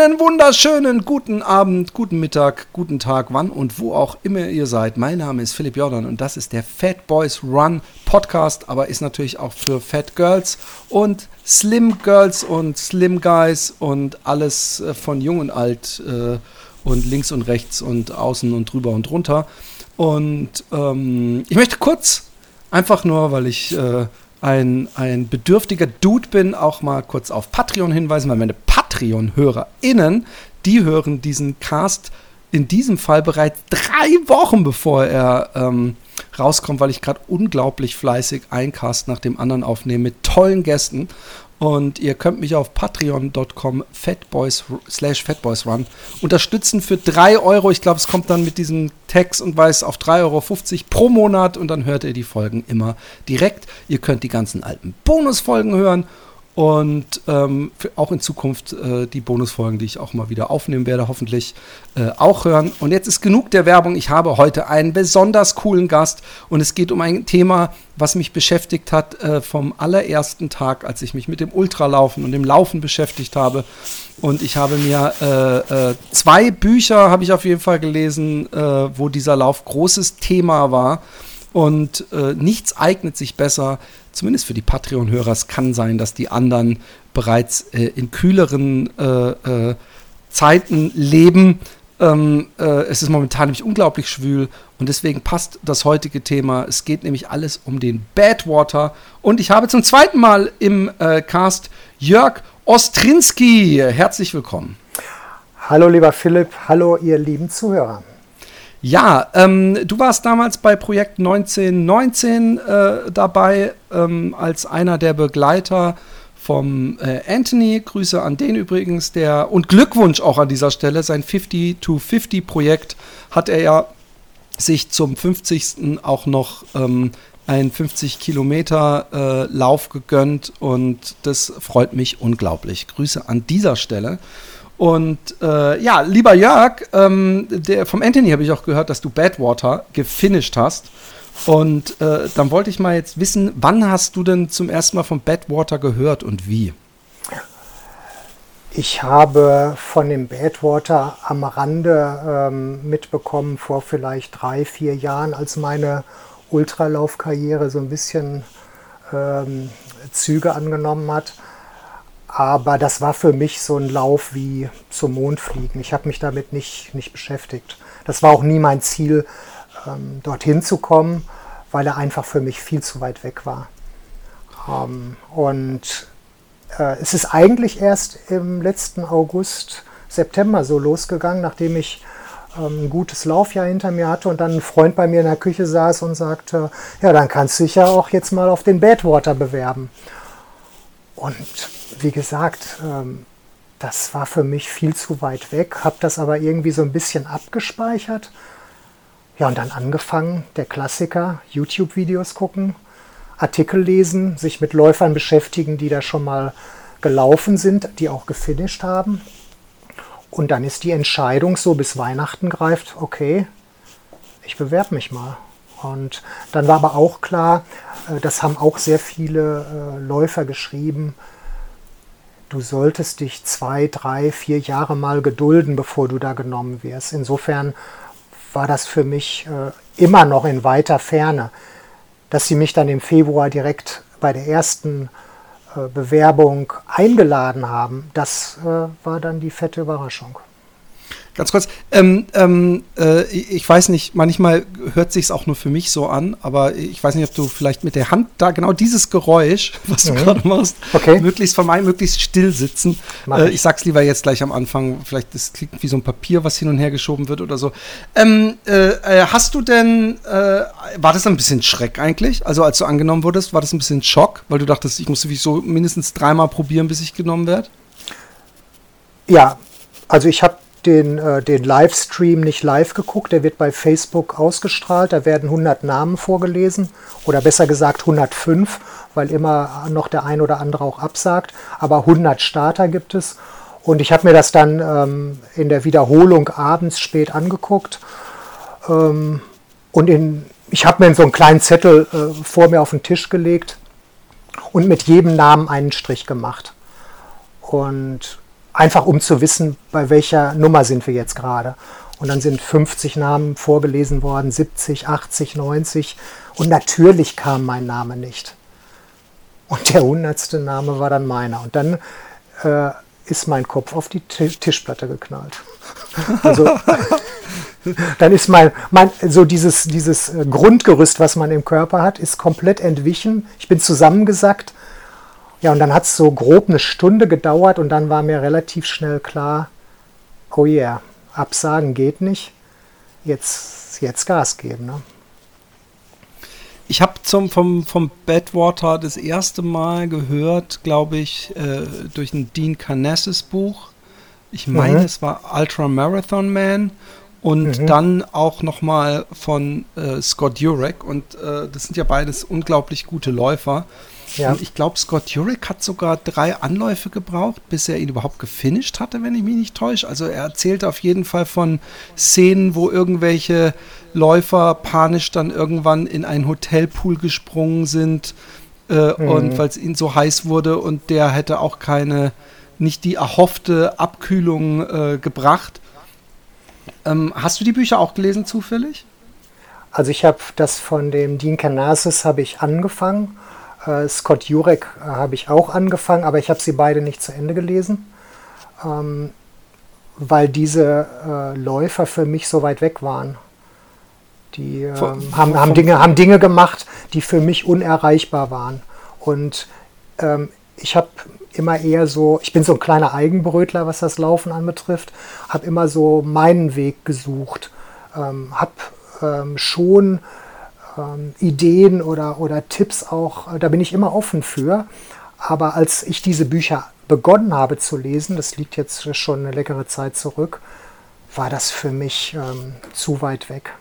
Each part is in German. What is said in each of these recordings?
Einen wunderschönen guten Abend, guten Mittag, guten Tag, wann und wo auch immer ihr seid. Mein Name ist Philipp Jordan und das ist der Fat Boys Run Podcast, aber ist natürlich auch für Fat Girls und Slim Girls und Slim Guys und alles äh, von jung und alt äh, und links und rechts und außen und drüber und drunter. Und ähm, ich möchte kurz, einfach nur, weil ich äh, ein, ein bedürftiger Dude bin, auch mal kurz auf Patreon hinweisen, weil meine Patreon-HörerInnen, die hören diesen Cast in diesem Fall bereits drei Wochen bevor er ähm, rauskommt, weil ich gerade unglaublich fleißig ein Cast nach dem anderen aufnehme mit tollen Gästen. Und ihr könnt mich auf patreon.com fatboys slash fatboysrun unterstützen für 3 Euro. Ich glaube, es kommt dann mit diesem Text und weiß auf 3,50 Euro pro Monat und dann hört ihr die Folgen immer direkt. Ihr könnt die ganzen alten Bonusfolgen hören und ähm, auch in Zukunft äh, die Bonusfolgen, die ich auch mal wieder aufnehmen werde, hoffentlich äh, auch hören. Und jetzt ist genug der Werbung. Ich habe heute einen besonders coolen Gast und es geht um ein Thema, was mich beschäftigt hat äh, vom allerersten Tag, als ich mich mit dem Ultralaufen und dem Laufen beschäftigt habe. Und ich habe mir äh, äh, zwei Bücher, habe ich auf jeden Fall gelesen, äh, wo dieser Lauf großes Thema war. Und nichts eignet sich besser, zumindest für die Patreon-Hörer, es kann sein, dass die anderen bereits äh, in kühleren äh, äh, Zeiten leben. Ähm, äh, es ist momentan nämlich unglaublich schwül und deswegen passt das heutige Thema. Es geht nämlich alles um den Badwater und ich habe zum zweiten Mal im äh, Cast Jörg Ostrinski. Herzlich willkommen. Hallo lieber Philipp, hallo ihr lieben Zuhörer. Ja, ähm, du warst damals bei Projekt 1919 äh, dabei ähm, als einer der Begleiter vom äh, Anthony. Grüße an den übrigens, der und Glückwunsch auch an dieser Stelle. Sein 50 to 50 Projekt hat er ja sich zum 50. auch noch ähm, einen 50 Kilometer äh, Lauf gegönnt und das freut mich unglaublich. Grüße an dieser Stelle. Und äh, ja, lieber Jörg, ähm, der, vom Anthony habe ich auch gehört, dass du Badwater gefinisht hast. Und äh, dann wollte ich mal jetzt wissen, wann hast du denn zum ersten Mal von Badwater gehört und wie? Ich habe von dem Badwater am Rande ähm, mitbekommen vor vielleicht drei, vier Jahren, als meine Ultralaufkarriere so ein bisschen ähm, Züge angenommen hat. Aber das war für mich so ein Lauf wie zum Mond fliegen. Ich habe mich damit nicht, nicht beschäftigt. Das war auch nie mein Ziel, ähm, dorthin zu kommen, weil er einfach für mich viel zu weit weg war. Ähm, und äh, es ist eigentlich erst im letzten August, September so losgegangen, nachdem ich ähm, ein gutes Laufjahr hinter mir hatte und dann ein Freund bei mir in der Küche saß und sagte, ja, dann kannst du dich ja auch jetzt mal auf den Badwater bewerben. Und wie gesagt, ähm, das war für mich viel zu weit weg, habe das aber irgendwie so ein bisschen abgespeichert. Ja, und dann angefangen, der Klassiker, YouTube-Videos gucken, Artikel lesen, sich mit Läufern beschäftigen, die da schon mal gelaufen sind, die auch gefinisht haben. Und dann ist die Entscheidung so bis Weihnachten greift, okay, ich bewerbe mich mal. Und dann war aber auch klar, äh, das haben auch sehr viele äh, Läufer geschrieben, du solltest dich zwei, drei, vier Jahre mal gedulden, bevor du da genommen wirst. Insofern war das für mich äh, immer noch in weiter Ferne. Dass sie mich dann im Februar direkt bei der ersten äh, Bewerbung eingeladen haben, das äh, war dann die fette Überraschung. Ganz kurz, ähm, ähm, äh, ich weiß nicht, manchmal hört sich auch nur für mich so an, aber ich weiß nicht, ob du vielleicht mit der Hand da genau dieses Geräusch, was du mhm. gerade machst, okay. möglichst vermeiden, möglichst still sitzen. Äh, ich. ich sag's lieber jetzt gleich am Anfang, vielleicht das klingt wie so ein Papier, was hin und her geschoben wird oder so. Ähm, äh, äh hast du denn, äh, war das ein bisschen Schreck eigentlich? Also als du angenommen wurdest, war das ein bisschen Schock, weil du dachtest, ich muss sowieso mindestens dreimal probieren, bis ich genommen werde? Ja, also ich habe den, äh, den Livestream nicht live geguckt, der wird bei Facebook ausgestrahlt, da werden 100 Namen vorgelesen oder besser gesagt 105, weil immer noch der ein oder andere auch absagt, aber 100 Starter gibt es. Und ich habe mir das dann ähm, in der Wiederholung abends spät angeguckt. Ähm, und in, ich habe mir so einen kleinen Zettel äh, vor mir auf den Tisch gelegt und mit jedem Namen einen Strich gemacht. Und einfach um zu wissen, bei welcher Nummer sind wir jetzt gerade. Und dann sind 50 Namen vorgelesen worden, 70, 80, 90. Und natürlich kam mein Name nicht. Und der hundertste Name war dann meiner. Und dann äh, ist mein Kopf auf die Tischplatte geknallt. Also dann ist mein, mein so dieses, dieses äh, Grundgerüst, was man im Körper hat, ist komplett entwichen. Ich bin zusammengesackt. Ja, und dann hat es so grob eine Stunde gedauert und dann war mir relativ schnell klar, oh yeah, absagen geht nicht. Jetzt, jetzt Gas geben. Ne? Ich habe vom, vom Badwater das erste Mal gehört, glaube ich, äh, durch ein Dean Carnassus Buch. Ich meine, mhm. es war Ultra Marathon Man und mhm. dann auch nochmal von äh, Scott Jurek. Und äh, das sind ja beides unglaublich gute Läufer. Ja. Und ich glaube, Scott Jurek hat sogar drei Anläufe gebraucht, bis er ihn überhaupt gefinisht hatte, wenn ich mich nicht täusche. Also er erzählte auf jeden Fall von Szenen, wo irgendwelche Läufer panisch dann irgendwann in einen Hotelpool gesprungen sind äh, mhm. und weil es ihnen so heiß wurde und der hätte auch keine, nicht die erhoffte Abkühlung äh, gebracht. Ähm, hast du die Bücher auch gelesen zufällig? Also ich habe das von dem Dean Canasis habe ich angefangen. Äh, Scott Jurek äh, habe ich auch angefangen, aber ich habe sie beide nicht zu Ende gelesen, ähm, weil diese äh, Läufer für mich so weit weg waren. Die ähm, von, haben, haben, Dinge, haben Dinge gemacht, die für mich unerreichbar waren. Und ähm, ich habe immer eher so, ich bin so ein kleiner Eigenbrötler, was das Laufen anbetrifft, habe immer so meinen Weg gesucht, ähm, habe ähm, schon ähm, Ideen oder, oder Tipps auch, äh, da bin ich immer offen für. Aber als ich diese Bücher begonnen habe zu lesen, das liegt jetzt schon eine leckere Zeit zurück, war das für mich ähm, zu weit weg.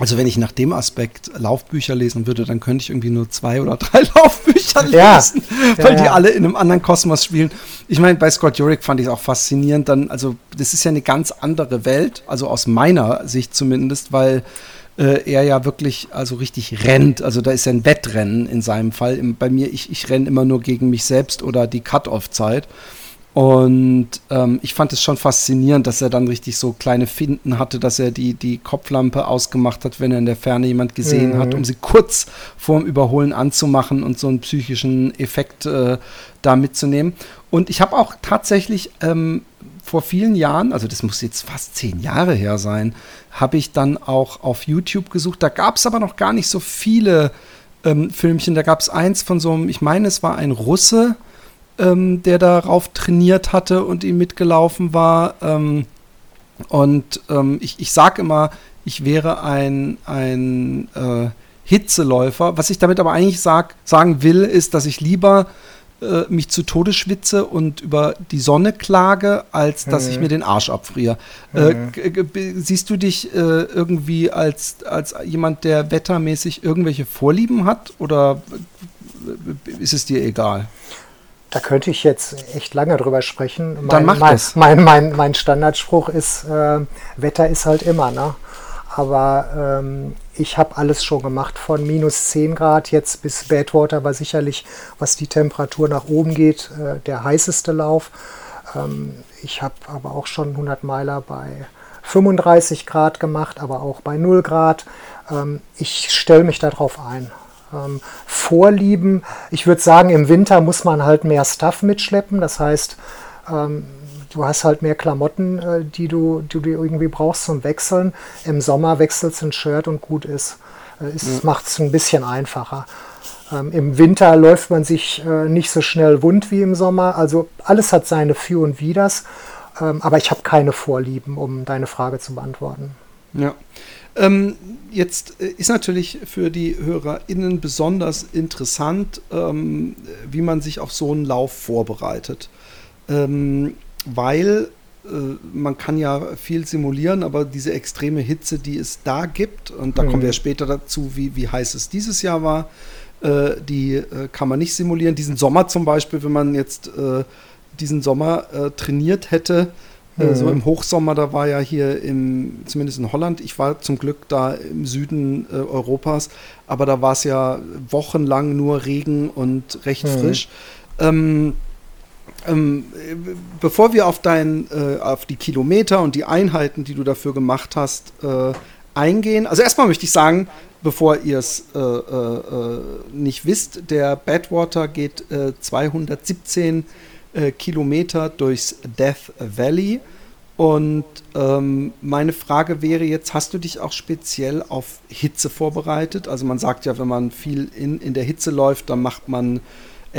Also wenn ich nach dem Aspekt Laufbücher lesen würde, dann könnte ich irgendwie nur zwei oder drei Laufbücher ja. lesen, weil ja, die alle in einem anderen Kosmos spielen. Ich meine, bei Scott Jurek fand ich es auch faszinierend. Dann, also das ist ja eine ganz andere Welt, also aus meiner Sicht zumindest, weil äh, er ja wirklich also richtig rennt. Also da ist ja ein Wettrennen in seinem Fall. Bei mir, ich, ich renne immer nur gegen mich selbst oder die Cut-off-Zeit. Und ähm, ich fand es schon faszinierend, dass er dann richtig so kleine Finden hatte, dass er die, die Kopflampe ausgemacht hat, wenn er in der Ferne jemand gesehen mhm. hat, um sie kurz vorm Überholen anzumachen und so einen psychischen Effekt äh, da mitzunehmen. Und ich habe auch tatsächlich ähm, vor vielen Jahren, also das muss jetzt fast zehn Jahre her sein, habe ich dann auch auf YouTube gesucht. Da gab es aber noch gar nicht so viele ähm, Filmchen. Da gab es eins von so einem, ich meine, es war ein Russe, ähm, der darauf trainiert hatte und ihm mitgelaufen war. Ähm, und ähm, ich, ich sage immer, ich wäre ein, ein äh, Hitzeläufer. Was ich damit aber eigentlich sag, sagen will, ist, dass ich lieber äh, mich zu Tode schwitze und über die Sonne klage, als dass mhm. ich mir den Arsch abfriere. Äh, mhm. Äh, siehst du dich äh, irgendwie als, als jemand, der wettermäßig irgendwelche Vorlieben hat oder ist es dir egal? Da könnte ich jetzt echt lange drüber sprechen. Mein, Dann mach mein, das. Mein, mein, mein Standardspruch ist, äh, Wetter ist halt immer, ne? Aber ähm, ich habe alles schon gemacht, von minus 10 Grad jetzt bis Badwater war sicherlich, was die Temperatur nach oben geht, äh, der heißeste Lauf. Ähm, ich habe aber auch schon 100 Meiler bei 35 Grad gemacht, aber auch bei 0 Grad. Ähm, ich stelle mich darauf ein ähm, Vorlieben. Ich würde sagen, im Winter muss man halt mehr Stuff mitschleppen. Das heißt, ähm, du hast halt mehr Klamotten, äh, die, du, die du irgendwie brauchst zum Wechseln. Im Sommer wechselst du ein Shirt und gut ist. Äh, es ja. macht es ein bisschen einfacher. Ähm, Im Winter läuft man sich äh, nicht so schnell wund wie im Sommer. Also alles hat seine Für und Widers. Ähm, aber ich habe keine Vorlieben, um deine Frage zu beantworten. Ja. Ähm, jetzt äh, ist natürlich für die HörerInnen besonders interessant, ähm, wie man sich auf so einen Lauf vorbereitet. Weil äh, man kann ja viel simulieren, aber diese extreme Hitze, die es da gibt, und da mhm. kommen wir später dazu, wie, wie heiß es dieses Jahr war, äh, die äh, kann man nicht simulieren. Diesen Sommer zum Beispiel, wenn man jetzt äh, diesen Sommer trainiert hätte, mhm. so im Hochsommer, da war ja hier im, zumindest in Holland, ich war zum Glück da im Süden Europas, aber da war es ja wochenlang nur Regen und recht mhm. frisch. Ähm, ähm, bevor wir auf, dein, äh, auf die Kilometer und die Einheiten, die du dafür gemacht hast, äh, eingehen, also erstmal möchte ich sagen, bevor ihr es äh, äh, nicht wisst, der Badwater geht 217 äh, Kilometer durchs Death Valley. Und ähm, meine Frage wäre jetzt, hast du dich auch speziell auf Hitze vorbereitet? Also man sagt ja, wenn man viel in, in der Hitze läuft, dann macht man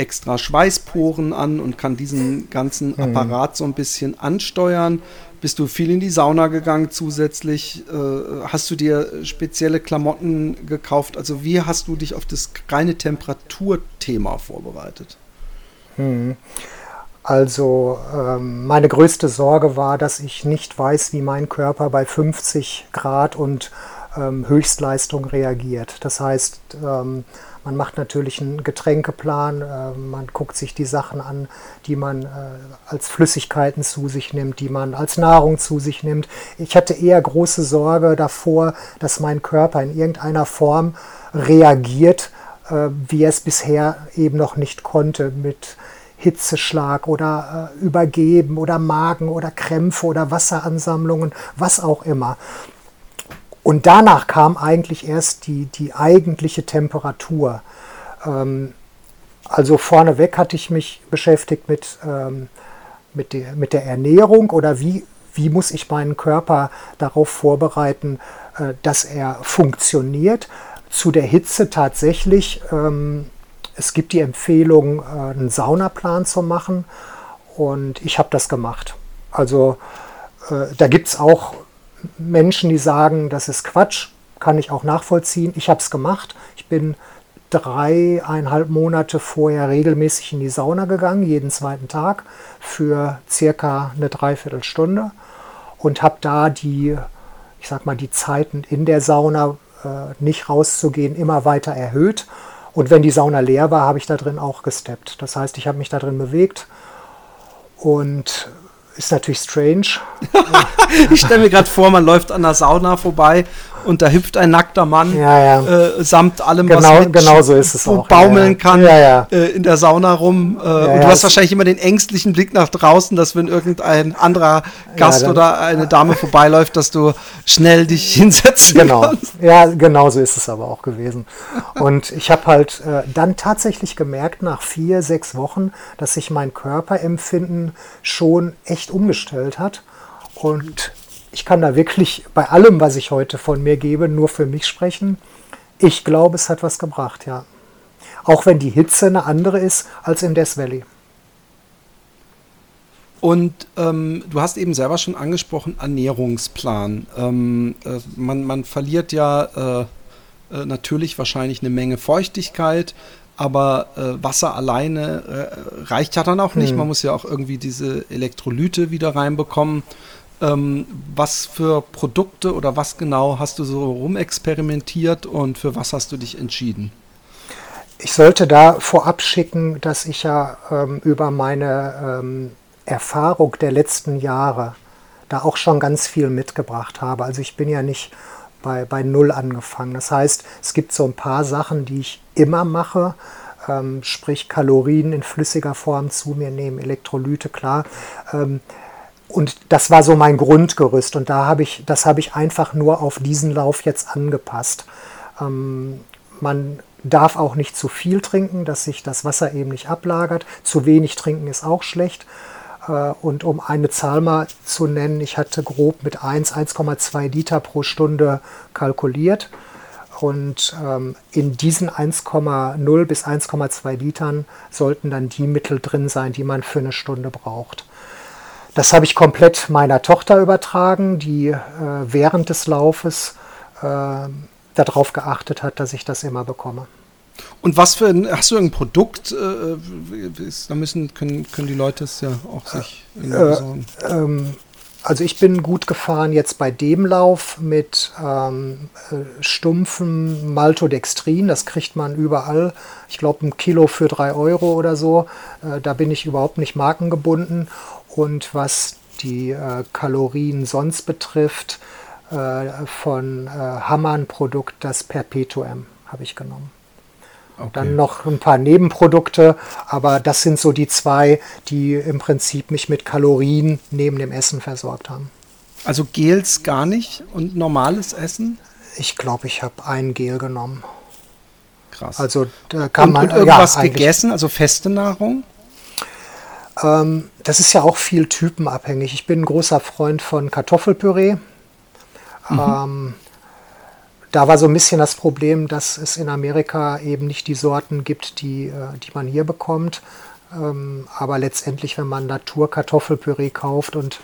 extra Schweißporen an und kann diesen ganzen mhm. Apparat so ein bisschen ansteuern. Bist du viel in die Sauna gegangen zusätzlich? Äh, hast du dir spezielle Klamotten gekauft? Also wie hast du dich auf das reine Temperaturthema vorbereitet? Mhm. Also ähm, meine größte Sorge war, dass ich nicht weiß, wie mein Körper bei 50 Grad und ähm, Höchstleistung reagiert. Das heißt, ähm, man macht natürlich einen Getränkeplan, äh, man guckt sich die Sachen an, die man äh, als Flüssigkeiten zu sich nimmt, die man als Nahrung zu sich nimmt. Ich hatte eher große Sorge davor, dass mein Körper in irgendeiner Form reagiert, äh, wie er es bisher eben noch nicht konnte mit Hitzeschlag oder äh, Übergeben oder Magen oder Krämpfe oder Wasseransammlungen, was auch immer. Und danach kam eigentlich erst die, die eigentliche Temperatur. Ähm, also vorneweg hatte ich mich beschäftigt mit, ähm, mit, der, mit der Ernährung oder wie, wie muss ich meinen Körper darauf vorbereiten, äh, dass er funktioniert. Zu der Hitze tatsächlich, ähm, es gibt die Empfehlung, äh, einen Saunaplan zu machen und ich habe das gemacht. Also äh, da gibt es auch Menschen, die sagen, das ist Quatsch, kann ich auch nachvollziehen. Ich habe es gemacht. Ich bin dreieinhalb Monate vorher regelmäßig in die Sauna gegangen, jeden zweiten Tag für circa eine Dreiviertelstunde und habe da die, ich sag mal, die Zeiten in der Sauna äh, nicht rauszugehen immer weiter erhöht. Und wenn die Sauna leer war, habe ich da drin auch gesteppt. Das heißt, ich habe mich da drin bewegt und ist natürlich strange. ich stelle mir gerade vor, man läuft an der Sauna vorbei und da hüpft ein nackter Mann ja, ja. Äh, samt allem, genau, was mit genau so ist es auch. baumeln kann äh, in der Sauna rum. Äh, und du hast wahrscheinlich immer den ängstlichen Blick nach draußen, dass wenn irgendein anderer Gast oder eine Dame vorbeiläuft, dass du schnell dich hinsetzen genau. kannst. Ja, genau so ist es aber auch gewesen. Und ich habe halt äh, dann tatsächlich gemerkt, nach vier, sechs Wochen, dass sich mein Körperempfinden schon echt umgestellt hat. Und ich kann da wirklich bei allem, was ich heute von mir gebe, nur für mich sprechen. Ich glaube, es hat was gebracht, ja. Auch wenn die Hitze eine andere ist als in Death Valley. Und ähm, du hast eben selber schon angesprochen, Ernährungsplan. Ähm, äh, man, man, verliert ja äh, äh, natürlich wahrscheinlich eine Menge Feuchtigkeit, aber äh, Wasser alleine äh, reicht ja dann auch nicht. Hm. Man muss ja auch irgendwie diese Elektrolyte wieder reinbekommen. Ähm, was für Produkte oder was genau hast du so rumexperimentiert und für was hast du dich entschieden? Ich sollte da vorab schicken, dass ich ja ähm, über meine ähm, Erfahrung der letzten Jahre da auch schon ganz viel mitgebracht habe. Also ich bin ja nicht bei, bei Null angefangen. Das heißt, es gibt so ein paar Sachen, die ich immer mache, ähm, sprich Kalorien in flüssiger Form zu mir nehmen, Elektrolyte, klar. Ähm, und das war so mein Grundgerüst und da habe ich, das habe ich einfach nur auf diesen Lauf jetzt angepasst. Ähm, man darf auch nicht zu viel trinken, dass sich das Wasser eben nicht ablagert. Zu wenig trinken ist auch schlecht. Äh, und um eine Zahl mal zu nennen, ich hatte grob mit 1, 1,2 Liter pro Stunde kalkuliert. Und ähm, in diesen 1,0 bis 1,2 Litern sollten dann die Mittel drin sein, die man für eine Stunde braucht. Das habe ich komplett meiner Tochter übertragen, die äh, während des Laufes äh, darauf geachtet hat, dass ich das immer bekomme. Und was für ein, hast du ein Produkt? Äh, ist, da müssen, können, können die Leute es ja auch sich äh, besorgen. Ähm, also ich bin gut gefahren jetzt bei dem Lauf mit ähm, äh, stumpfem Maltodextrin. Das kriegt man überall. Ich glaube ein Kilo für drei Euro oder so. Äh, da bin ich überhaupt nicht markengebunden. Und was die äh, Kalorien sonst betrifft, äh, von äh, Hammann Produkt das Perpetuum habe ich genommen. Okay. Dann noch ein paar Nebenprodukte, aber das sind so die zwei, die im Prinzip mich mit Kalorien neben dem Essen versorgt haben. Also Gels gar nicht und normales Essen? Ich glaube, ich habe ein Gel genommen. Krass. Also da kann und, man und irgendwas ja, gegessen, also feste Nahrung? Ähm, das ist ja auch viel typenabhängig. Ich bin ein großer Freund von Kartoffelpüree. Mhm. Ähm, da war so ein bisschen das Problem, dass es in Amerika eben nicht die Sorten gibt, die, äh, die man hier bekommt. Ähm, aber letztendlich, wenn man Naturkartoffelpüree kauft und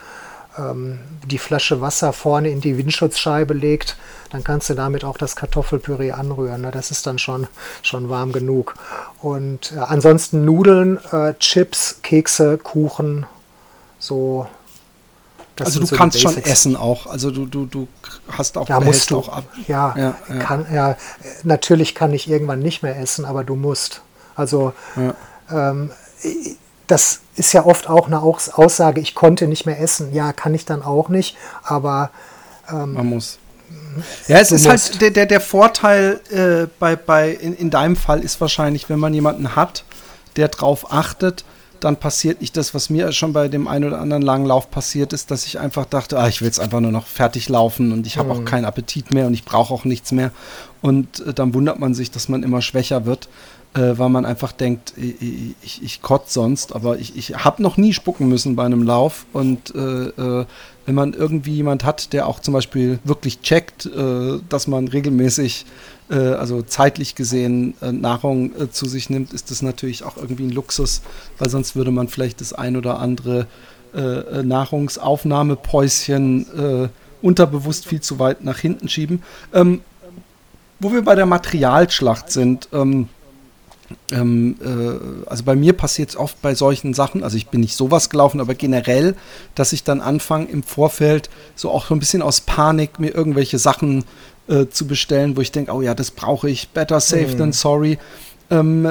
ähm, die Flasche Wasser vorne in die Windschutzscheibe legt, dann kannst du damit auch das Kartoffelpüree anrühren. Ne? Das ist dann schon, schon warm genug. Und äh, ansonsten Nudeln, äh, Chips, Kekse, Kuchen, so das also du so kannst schon essen auch. Also du, du, du hast auch, ja, musst du. auch ab. Ja, ja, ja. Kann, ja, natürlich kann ich irgendwann nicht mehr essen, aber du musst. Also ja. ähm, das ist ja oft auch eine Aussage, ich konnte nicht mehr essen. Ja, kann ich dann auch nicht, aber ähm, man muss. Ja, es ist halt musst. halt der, der, der Vorteil äh, bei, bei in, in deinem Fall ist wahrscheinlich, wenn man jemanden hat, der drauf achtet, dann passiert nicht das, was mir schon bei dem einen oder anderen langen Lauf passiert ist, dass ich einfach dachte, ah, ich will jetzt einfach nur noch fertig laufen und ich habe mhm. auch keinen Appetit mehr und ich brauche auch nichts mehr. Und äh, dann wundert man sich, dass man immer schwächer wird, äh, weil man einfach denkt, ich, ich, kotze sonst, aber ich, ich habe noch nie spucken müssen bei einem Lauf. Und äh, äh, wenn man irgendwie jemand hat, der auch zum Beispiel wirklich checkt, äh, dass man regelmäßig äh, also zeitlich gesehen äh, Nahrung zu sich nimmt, ist das natürlich auch irgendwie ein Luxus, weil sonst würde man vielleicht das ein oder andere Nahrungsaufnahmepäuschen unterbewusst viel zu weit nach hinten schieben. Ähm, wo wir bei der Materialschlacht sind, ähm, ähm, äh, also bei mir passiert es oft bei solchen Sachen, also ich bin nicht sowas gelaufen, aber generell, dass ich dann anfange im Vorfeld so auch so ein bisschen aus Panik mir irgendwelche Sachen äh, zu bestellen, wo ich denke, oh ja, das brauche ich, better safe mhm. than sorry. Ähm,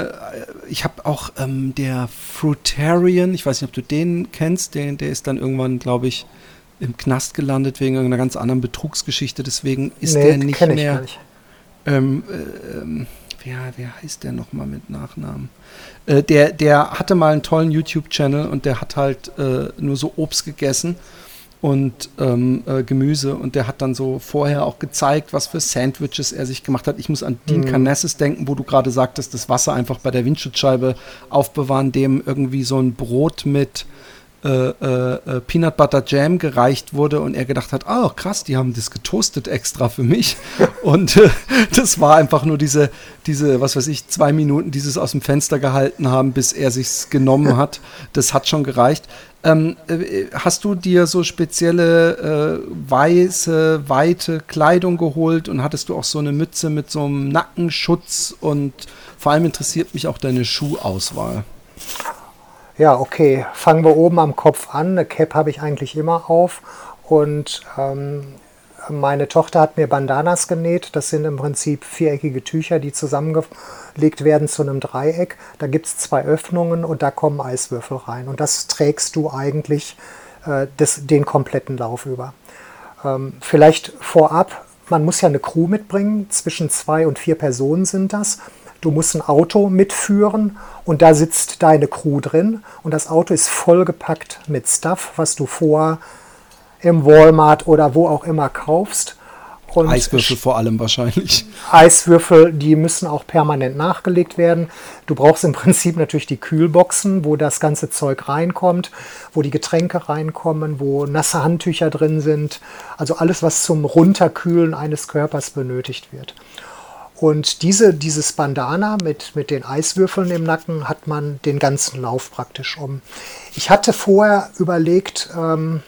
ich habe auch ähm, der Fruitarian, ich weiß nicht, ob du den kennst, der, der ist dann irgendwann, glaube ich, im Knast gelandet wegen irgendeiner ganz anderen Betrugsgeschichte, deswegen ist nee, der nicht mehr. Nicht. Ähm, äh, ähm, wer, wer heißt der nochmal mit Nachnamen? Äh, der, der hatte mal einen tollen YouTube-Channel und der hat halt äh, nur so Obst gegessen und ähm, äh, Gemüse und der hat dann so vorher auch gezeigt, was für Sandwiches er sich gemacht hat. Ich muss an Dean mhm. Carnassus denken, wo du gerade sagtest, das Wasser einfach bei der Windschutzscheibe aufbewahren, dem irgendwie so ein Brot mit äh, äh, äh, Peanut Butter Jam gereicht wurde und er gedacht hat, oh krass, die haben das getoastet extra für mich. und äh, das war einfach nur diese, diese, was weiß ich, zwei Minuten, dieses aus dem Fenster gehalten haben, bis er sich's genommen hat. Das hat schon gereicht. Ähm, äh, hast du dir so spezielle äh, weiße, weite Kleidung geholt und hattest du auch so eine Mütze mit so einem Nackenschutz und vor allem interessiert mich auch deine Schuhauswahl. Ja, okay. Fangen wir oben am Kopf an. Eine Cap habe ich eigentlich immer auf. Und ähm, meine Tochter hat mir Bandanas genäht. Das sind im Prinzip viereckige Tücher, die zusammengelegt werden zu einem Dreieck. Da gibt es zwei Öffnungen und da kommen Eiswürfel rein. Und das trägst du eigentlich äh, des, den kompletten Lauf über. Ähm, vielleicht vorab, man muss ja eine Crew mitbringen. Zwischen zwei und vier Personen sind das. Du musst ein Auto mitführen und da sitzt deine Crew drin und das Auto ist vollgepackt mit Stuff, was du vor im Walmart oder wo auch immer kaufst. Und Eiswürfel vor allem wahrscheinlich. Eiswürfel, die müssen auch permanent nachgelegt werden. Du brauchst im Prinzip natürlich die Kühlboxen, wo das ganze Zeug reinkommt, wo die Getränke reinkommen, wo nasse Handtücher drin sind. Also alles, was zum Runterkühlen eines Körpers benötigt wird. Und diese, dieses Bandana mit, mit den Eiswürfeln im Nacken hat man den ganzen Lauf praktisch um. Ich hatte vorher überlegt, ähm,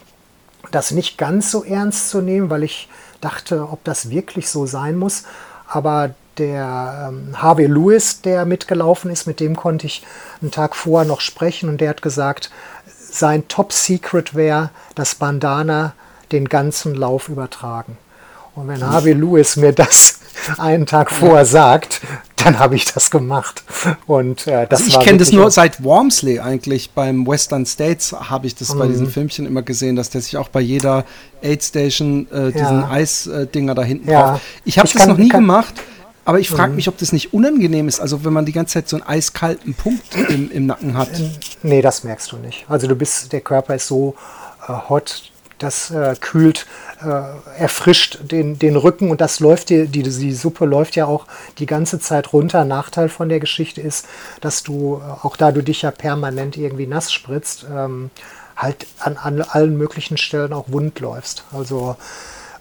das nicht ganz so ernst zu nehmen, weil ich dachte, ob das wirklich so sein muss. Aber der ähm, Harvey Lewis, der mitgelaufen ist, mit dem konnte ich einen Tag vorher noch sprechen und der hat gesagt, sein Top Secret wäre, das Bandana den ganzen Lauf übertragen. Und wenn Harvey Lewis mir das einen Tag vorher sagt, dann habe ich das gemacht. Und äh, das also ich kenne das nur seit Wormsley eigentlich. Beim Western States habe ich das mhm. bei diesen Filmchen immer gesehen, dass der sich auch bei jeder Aid Station äh, diesen ja. Eisdinger da hinten ja. drauf. Ich habe das kann, noch nie kann, gemacht. Aber ich frage mhm. mich, ob das nicht unangenehm ist, also wenn man die ganze Zeit so einen eiskalten Punkt im, im Nacken hat. Nee, das merkst du nicht. Also du bist, der Körper ist so äh, hot, das äh, kühlt, äh, erfrischt den, den Rücken und das läuft dir, die, die Suppe läuft ja auch die ganze Zeit runter. Nachteil von der Geschichte ist, dass du, äh, auch da du dich ja permanent irgendwie nass spritzt, ähm, halt an, an allen möglichen Stellen auch wund läufst. Also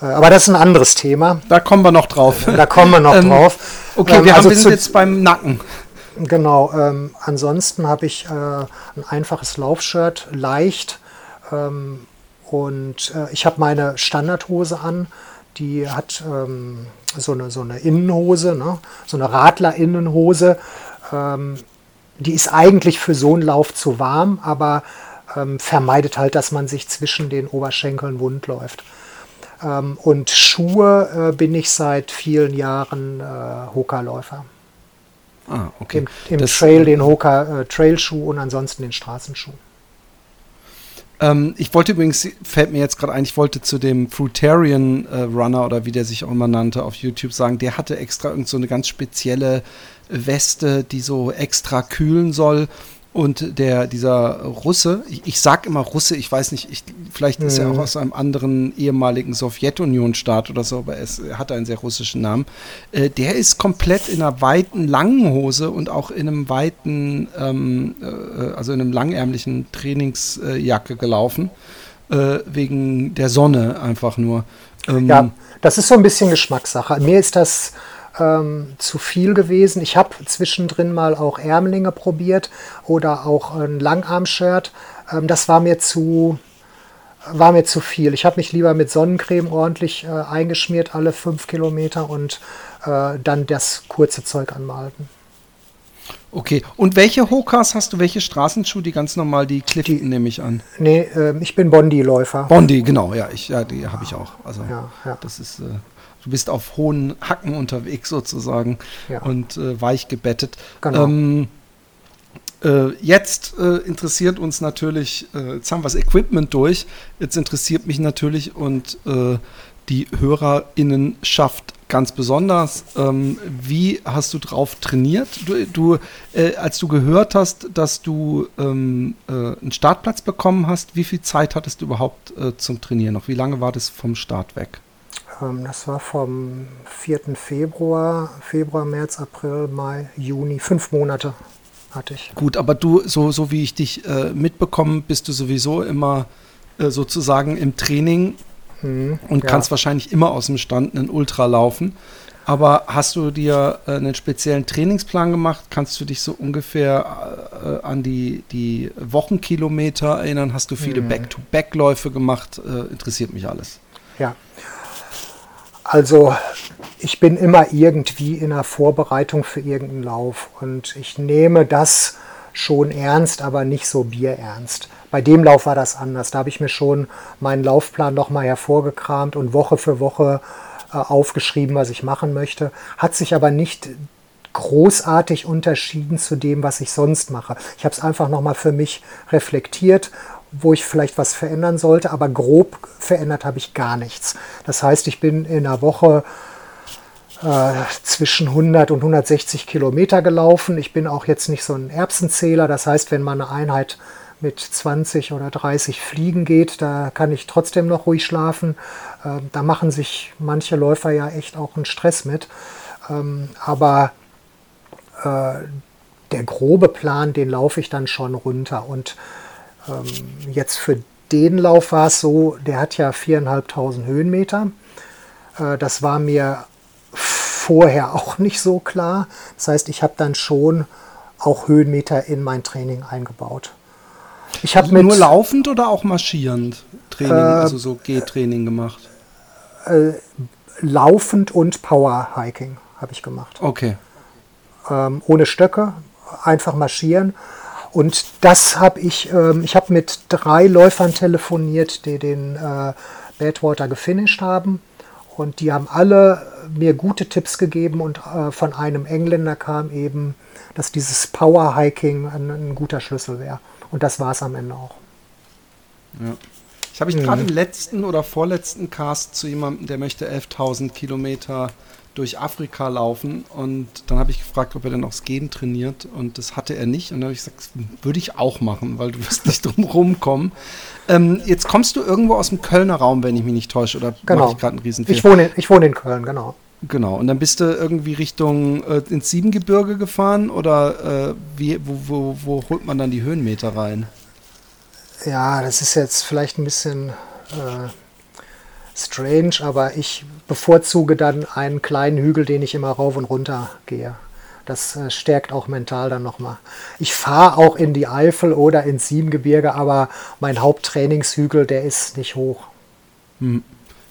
äh, aber das ist ein anderes Thema. Da kommen wir noch drauf. Da kommen wir noch ähm, drauf. Okay, wir, ähm, also haben, wir sind jetzt beim Nacken. Genau. Ähm, ansonsten habe ich äh, ein einfaches Laufshirt, leicht. Ähm, und äh, ich habe meine Standardhose an, die hat ähm, so, eine, so eine Innenhose, ne? so eine Radler-Innenhose. Ähm, die ist eigentlich für so einen Lauf zu warm, aber ähm, vermeidet halt, dass man sich zwischen den Oberschenkeln wund läuft. Ähm, und Schuhe äh, bin ich seit vielen Jahren äh, Hoka-Läufer. Ah, okay. Im, im Trail den Hoka äh, Trailschuh und ansonsten den Straßenschuh. Ähm, ich wollte übrigens, fällt mir jetzt gerade ein, ich wollte zu dem Fruitarian äh, Runner oder wie der sich auch immer nannte auf YouTube sagen, der hatte extra irgend so eine ganz spezielle Weste, die so extra kühlen soll. Und der, dieser Russe, ich, ich sag immer Russe, ich weiß nicht, ich, vielleicht ist er auch mhm. aus einem anderen ehemaligen Sowjetunion-Staat oder so, aber es, er hat einen sehr russischen Namen. Äh, der ist komplett in einer weiten, langen Hose und auch in einem weiten, ähm, äh, also in einem langärmlichen Trainingsjacke gelaufen, äh, wegen der Sonne einfach nur. Ähm, ja, das ist so ein bisschen Geschmackssache. Mir ist das ähm, zu viel gewesen. Ich habe zwischendrin mal auch Ärmlinge probiert oder auch ein Langarm-Shirt. Ähm, das war mir zu war mir zu viel. Ich habe mich lieber mit Sonnencreme ordentlich äh, eingeschmiert, alle fünf Kilometer und äh, dann das kurze Zeug anmalten. Okay, und welche Hokas hast du? Welche Straßenschuhe? Die ganz normal, die Clifton nehme ich an. Nee, äh, ich bin Bondi-Läufer. Bondi, genau, ja, ich, ja die habe ich auch. Also, ja, ja. das ist. Du bist auf hohen Hacken unterwegs sozusagen ja. und äh, weich gebettet. Genau. Ähm, äh, jetzt äh, interessiert uns natürlich, äh, jetzt haben wir das Equipment durch, jetzt interessiert mich natürlich und äh, die HörerInnenschaft ganz besonders. Ähm, wie hast du drauf trainiert? Du, du äh, als du gehört hast, dass du ähm, äh, einen Startplatz bekommen hast, wie viel Zeit hattest du überhaupt äh, zum Trainieren noch? Wie lange war das vom Start weg? Ähm, das war vom 4. Februar, Februar, März, April, Mai, Juni, fünf Monate hatte ich. Gut, aber du, so, so wie ich dich äh, mitbekomme, bist du sowieso immer äh, sozusagen im Training hm, und ja. kannst wahrscheinlich immer aus dem Stand einen Ultra laufen. Aber hast du dir äh, einen speziellen Trainingsplan gemacht? Kannst du dich so ungefähr äh, an die, die Wochenkilometer erinnern? Hast du viele hm. Back-to-Back-Läufe gemacht? Äh, interessiert mich alles. Ja, also ich bin immer irgendwie in der Vorbereitung für irgendeinen Lauf und ich nehme das schon ernst, aber nicht so bierernst. Bei dem Lauf war das anders. Da habe ich mir schon meinen Laufplan nochmal hervorgekramt und Woche für Woche äh, aufgeschrieben, was ich machen möchte. Hat sich aber nicht großartig unterschieden zu dem, was ich sonst mache. Ich habe es einfach nochmal für mich reflektiert wo ich vielleicht was verändern sollte, aber grob verändert habe ich gar nichts. Das heißt, ich bin in einer Woche äh, zwischen 100 und 160 Kilometer gelaufen. Ich bin auch jetzt nicht so ein Erbsenzähler. Das heißt, wenn man eine Einheit mit 20 oder 30 Fliegen geht, da kann ich trotzdem noch ruhig schlafen. Äh, da machen sich manche Läufer ja echt auch einen Stress mit. Ähm, aber äh, der grobe Plan, den laufe ich dann schon runter. Und ähm, jetzt für den Lauf war es so, der hat ja 4.500 Höhenmeter. Äh, das war mir vorher auch nicht so klar. Das heißt, ich habe dann schon auch Höhenmeter in mein Training eingebaut. Ich habe nur laufend oder auch marschierend Training, äh, also so G-Training gemacht? Äh, laufend und Power Hiking. habe ich gemacht. Okay. Ähm, ohne Stöcke, einfach marschieren. Und das habe ich, ähm, ich habe mit drei Läufern telefoniert, die den äh, Badwater gefinisht haben. Und die haben alle mir gute Tipps gegeben und äh, von einem Engländer kam eben, dass dieses Power Hiking ein, ein guter Schlüssel wäre. Und das war es am Ende auch. Ja. Ich habe ich gerade im letzten oder vorletzten Cast zu jemandem, der möchte 11.000 Kilometer durch Afrika laufen und dann habe ich gefragt, ob er denn auch Gehen trainiert und das hatte er nicht und dann habe ich gesagt, würde ich auch machen, weil du wirst nicht drum rumkommen. Ähm, jetzt kommst du irgendwo aus dem Kölner Raum, wenn ich mich nicht täusche, oder genau. mache ich gerade einen Riesenfehler? Ich wohne, ich wohne in Köln, genau. Genau, und dann bist du irgendwie Richtung äh, ins Siebengebirge gefahren oder äh, wie, wo, wo, wo holt man dann die Höhenmeter rein? Ja, das ist jetzt vielleicht ein bisschen äh, strange, aber ich bevorzuge dann einen kleinen Hügel, den ich immer rauf und runter gehe. Das äh, stärkt auch mental dann nochmal. Ich fahre auch in die Eifel oder ins Siebengebirge, aber mein Haupttrainingshügel, der ist nicht hoch. Hm.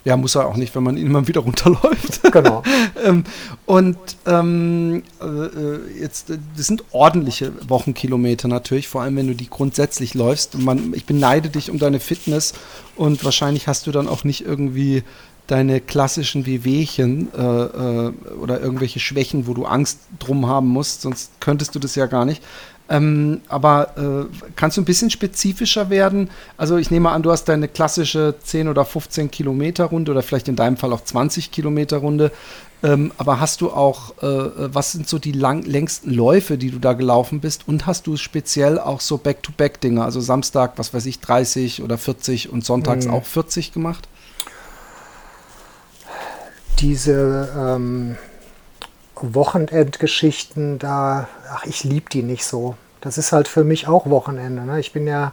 Ja, muss er auch nicht, wenn man ihn immer wieder runterläuft. Genau. ähm, und ähm, äh, jetzt, das sind ordentliche Wochenkilometer natürlich, vor allem wenn du die grundsätzlich läufst. Man, ich beneide dich um deine Fitness und wahrscheinlich hast du dann auch nicht irgendwie deine klassischen Wehwehchen äh, äh, oder irgendwelche Schwächen, wo du Angst drum haben musst, sonst könntest du das ja gar nicht. Ähm, aber äh, kannst du ein bisschen spezifischer werden? Also ich nehme an, du hast deine klassische 10 oder 15 Kilometer Runde oder vielleicht in deinem Fall auch 20 Kilometer Runde. Ähm, aber hast du auch, äh, äh, was sind so die lang, längsten Läufe, die du da gelaufen bist? Und hast du speziell auch so Back-to-Back-Dinge, also Samstag, was weiß ich, 30 oder 40 und sonntags mhm. auch 40 gemacht? Diese ähm Wochenendgeschichten, da, ach, ich liebe die nicht so. Das ist halt für mich auch Wochenende. Ne? Ich bin ja,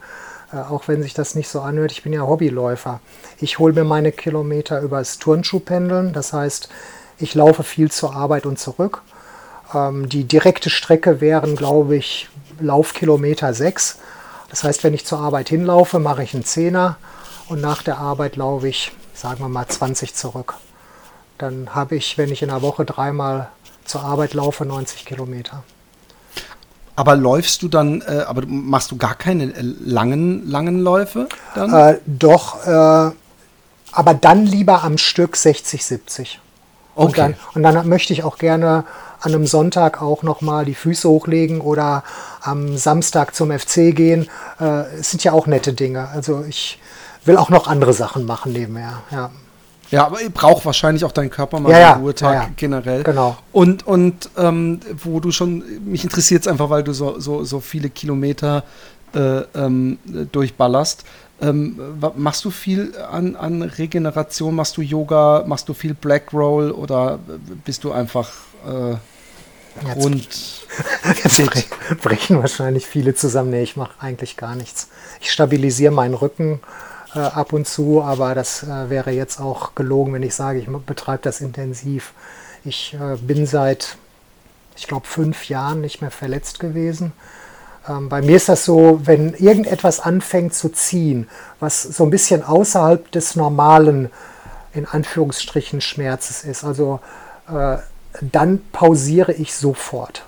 äh, auch wenn sich das nicht so anhört, ich bin ja Hobbyläufer. Ich hole mir meine Kilometer übers Turnschuhpendeln. Das heißt, ich laufe viel zur Arbeit und zurück. Ähm, die direkte Strecke wären, glaube ich, Laufkilometer 6. Das heißt, wenn ich zur Arbeit hinlaufe, mache ich einen Zehner und nach der Arbeit laufe ich, sagen wir mal, 20 zurück. Dann habe ich, wenn ich in der Woche dreimal zur Arbeit laufe, 90 Kilometer. Aber läufst du dann, äh, aber machst du gar keine äh, langen, langen Läufe dann? Äh, doch, äh, aber dann lieber am Stück 60, 70. Okay. Und dann, und dann möchte ich auch gerne an einem Sonntag auch nochmal die Füße hochlegen oder am Samstag zum FC gehen. Äh, es sind ja auch nette Dinge. Also ich will auch noch andere Sachen machen nebenher. Ja. Ja, aber braucht wahrscheinlich auch deinen Körper mal ja, einen Ruhetag ja, ja. generell. Genau. Und, und ähm, wo du schon, mich interessiert es einfach, weil du so, so, so viele Kilometer äh, ähm, durchballerst. Ähm, machst du viel an, an Regeneration? Machst du Yoga? Machst du viel Black Roll? Oder bist du einfach äh, rund? Jetzt, jetzt brechen wahrscheinlich viele zusammen. Nee, ich mache eigentlich gar nichts. Ich stabilisiere meinen Rücken äh, ab und zu, aber das äh, wäre jetzt auch gelogen, wenn ich sage, ich betreibe das intensiv. Ich äh, bin seit, ich glaube, fünf Jahren nicht mehr verletzt gewesen. Ähm, bei mir ist das so, wenn irgendetwas anfängt zu ziehen, was so ein bisschen außerhalb des normalen, in Anführungsstrichen, Schmerzes ist, also äh, dann pausiere ich sofort.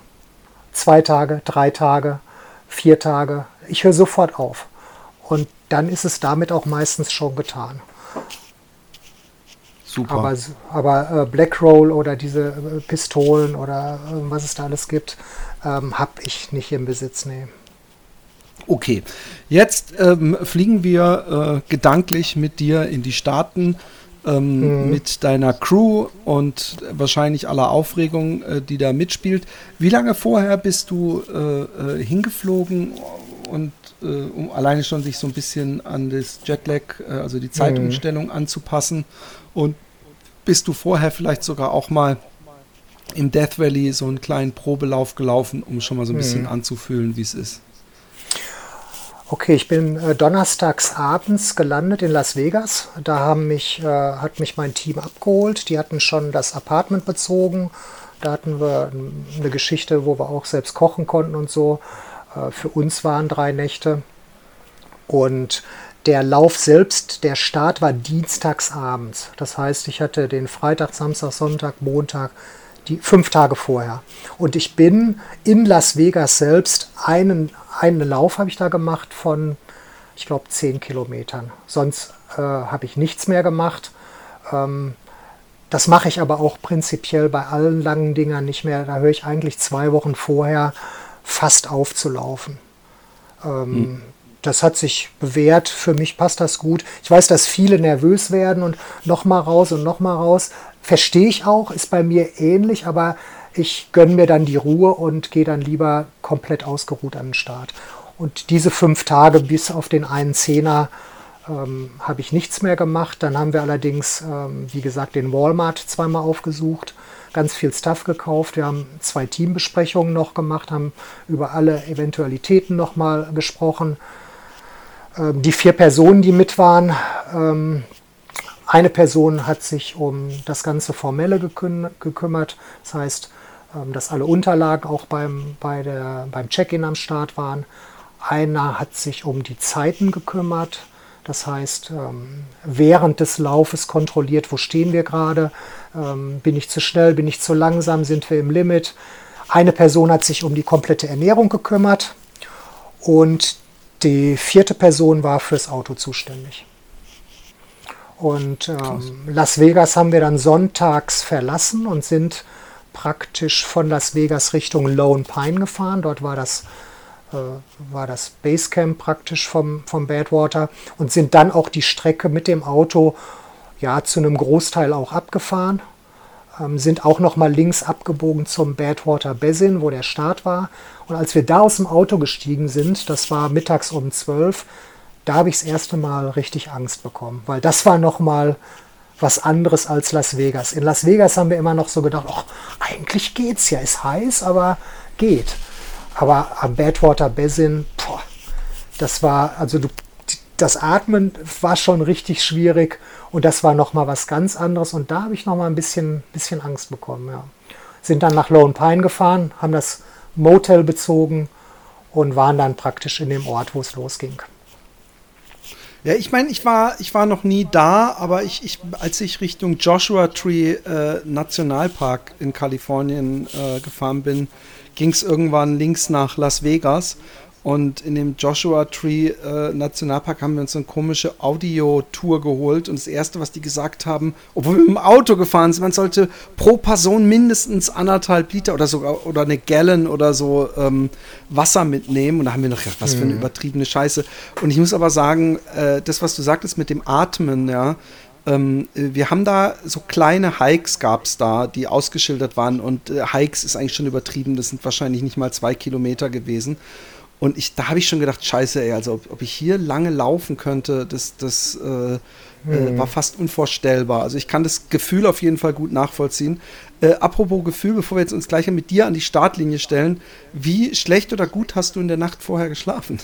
Zwei Tage, drei Tage, vier Tage. Ich höre sofort auf. Und dann ist es damit auch meistens schon getan. Super. Aber, aber äh, Black Roll oder diese äh, Pistolen oder äh, was es da alles gibt, ähm, habe ich nicht im Besitz. Nee. Okay, jetzt ähm, fliegen wir äh, gedanklich mit dir in die Staaten, ähm, mhm. mit deiner Crew und wahrscheinlich aller Aufregung, äh, die da mitspielt. Wie lange vorher bist du äh, hingeflogen und äh, um alleine schon sich so ein bisschen an das Jetlag, äh, also die Zeitumstellung mhm. anzupassen. Und bist du vorher vielleicht sogar auch mal im Death Valley so einen kleinen Probelauf gelaufen, um schon mal so ein bisschen mhm. anzufühlen, wie es ist? Okay, ich bin äh, donnerstags abends gelandet in Las Vegas. Da haben mich, äh, hat mich mein Team abgeholt. Die hatten schon das Apartment bezogen. Da hatten wir eine Geschichte, wo wir auch selbst kochen konnten und so. Äh, für uns waren drei Nächte. Und der Lauf selbst, der Start war dienstags abends. Das heißt, ich hatte den Freitag, Samstag, Sonntag, Montag die fünf Tage vorher. Und ich bin in Las Vegas selbst einen, einen Lauf habe ich da gemacht von, ich glaube, zehn Kilometern. Sonst äh, habe ich nichts mehr gemacht. Ähm, das mache ich aber auch prinzipiell bei allen langen Dingern nicht mehr. Da höre ich eigentlich zwei Wochen vorher fast aufzulaufen. Ähm, hm. Das hat sich bewährt. Für mich passt das gut. Ich weiß, dass viele nervös werden und nochmal raus und nochmal raus. Verstehe ich auch, ist bei mir ähnlich, aber ich gönne mir dann die Ruhe und gehe dann lieber komplett ausgeruht an den Start. Und diese fünf Tage bis auf den einen Zehner ähm, habe ich nichts mehr gemacht. Dann haben wir allerdings, ähm, wie gesagt, den Walmart zweimal aufgesucht, ganz viel Stuff gekauft. Wir haben zwei Teambesprechungen noch gemacht, haben über alle Eventualitäten nochmal gesprochen. Ähm, die vier Personen, die mit waren, ähm, eine Person hat sich um das ganze Formelle geküm gekümmert. Das heißt, ähm, dass alle Unterlagen auch beim, bei beim Check-in am Start waren. Einer hat sich um die Zeiten gekümmert. Das heißt, ähm, während des Laufes kontrolliert, wo stehen wir gerade, ähm, bin ich zu schnell, bin ich zu langsam, sind wir im Limit. Eine Person hat sich um die komplette Ernährung gekümmert und die vierte Person war fürs Auto zuständig. Und ähm, Las Vegas haben wir dann sonntags verlassen und sind praktisch von Las Vegas Richtung Lone Pine gefahren. Dort war das war das Basecamp praktisch vom, vom Badwater und sind dann auch die Strecke mit dem Auto ja zu einem Großteil auch abgefahren. Ähm, sind auch noch mal links abgebogen zum Badwater Basin, wo der Start war. Und als wir da aus dem Auto gestiegen sind, das war mittags um 12, da habe ich das erste Mal richtig Angst bekommen, weil das war noch mal was anderes als Las Vegas. In Las Vegas haben wir immer noch so gedacht, ach, eigentlich geht's ja, ist heiß, aber geht. Aber am Badwater Basin, boah, das war, also du, das Atmen war schon richtig schwierig und das war nochmal was ganz anderes und da habe ich nochmal ein bisschen, bisschen Angst bekommen. Ja. Sind dann nach Lone Pine gefahren, haben das Motel bezogen und waren dann praktisch in dem Ort, wo es losging. Ja, ich meine, ich war, ich war noch nie da, aber ich, ich, als ich Richtung Joshua Tree äh, Nationalpark in Kalifornien äh, gefahren bin, ging es irgendwann links nach Las Vegas. Und in dem Joshua Tree äh, Nationalpark haben wir uns eine komische Audio-Tour geholt. Und das Erste, was die gesagt haben, obwohl wir mit dem Auto gefahren sind, man sollte pro Person mindestens anderthalb Liter oder sogar oder eine Gallon oder so ähm, Wasser mitnehmen. Und da haben wir noch gedacht, was für eine mhm. übertriebene Scheiße. Und ich muss aber sagen, äh, das, was du sagtest mit dem Atmen, ja, ähm, wir haben da so kleine Hikes gab es da, die ausgeschildert waren und äh, Hikes ist eigentlich schon übertrieben, das sind wahrscheinlich nicht mal zwei Kilometer gewesen. Und ich, da habe ich schon gedacht, scheiße, ey, also ob, ob, ich hier lange laufen könnte, das, das äh, mhm. war fast unvorstellbar. Also ich kann das Gefühl auf jeden Fall gut nachvollziehen. Äh, apropos Gefühl, bevor wir jetzt uns gleich mit dir an die Startlinie stellen, wie schlecht oder gut hast du in der Nacht vorher geschlafen?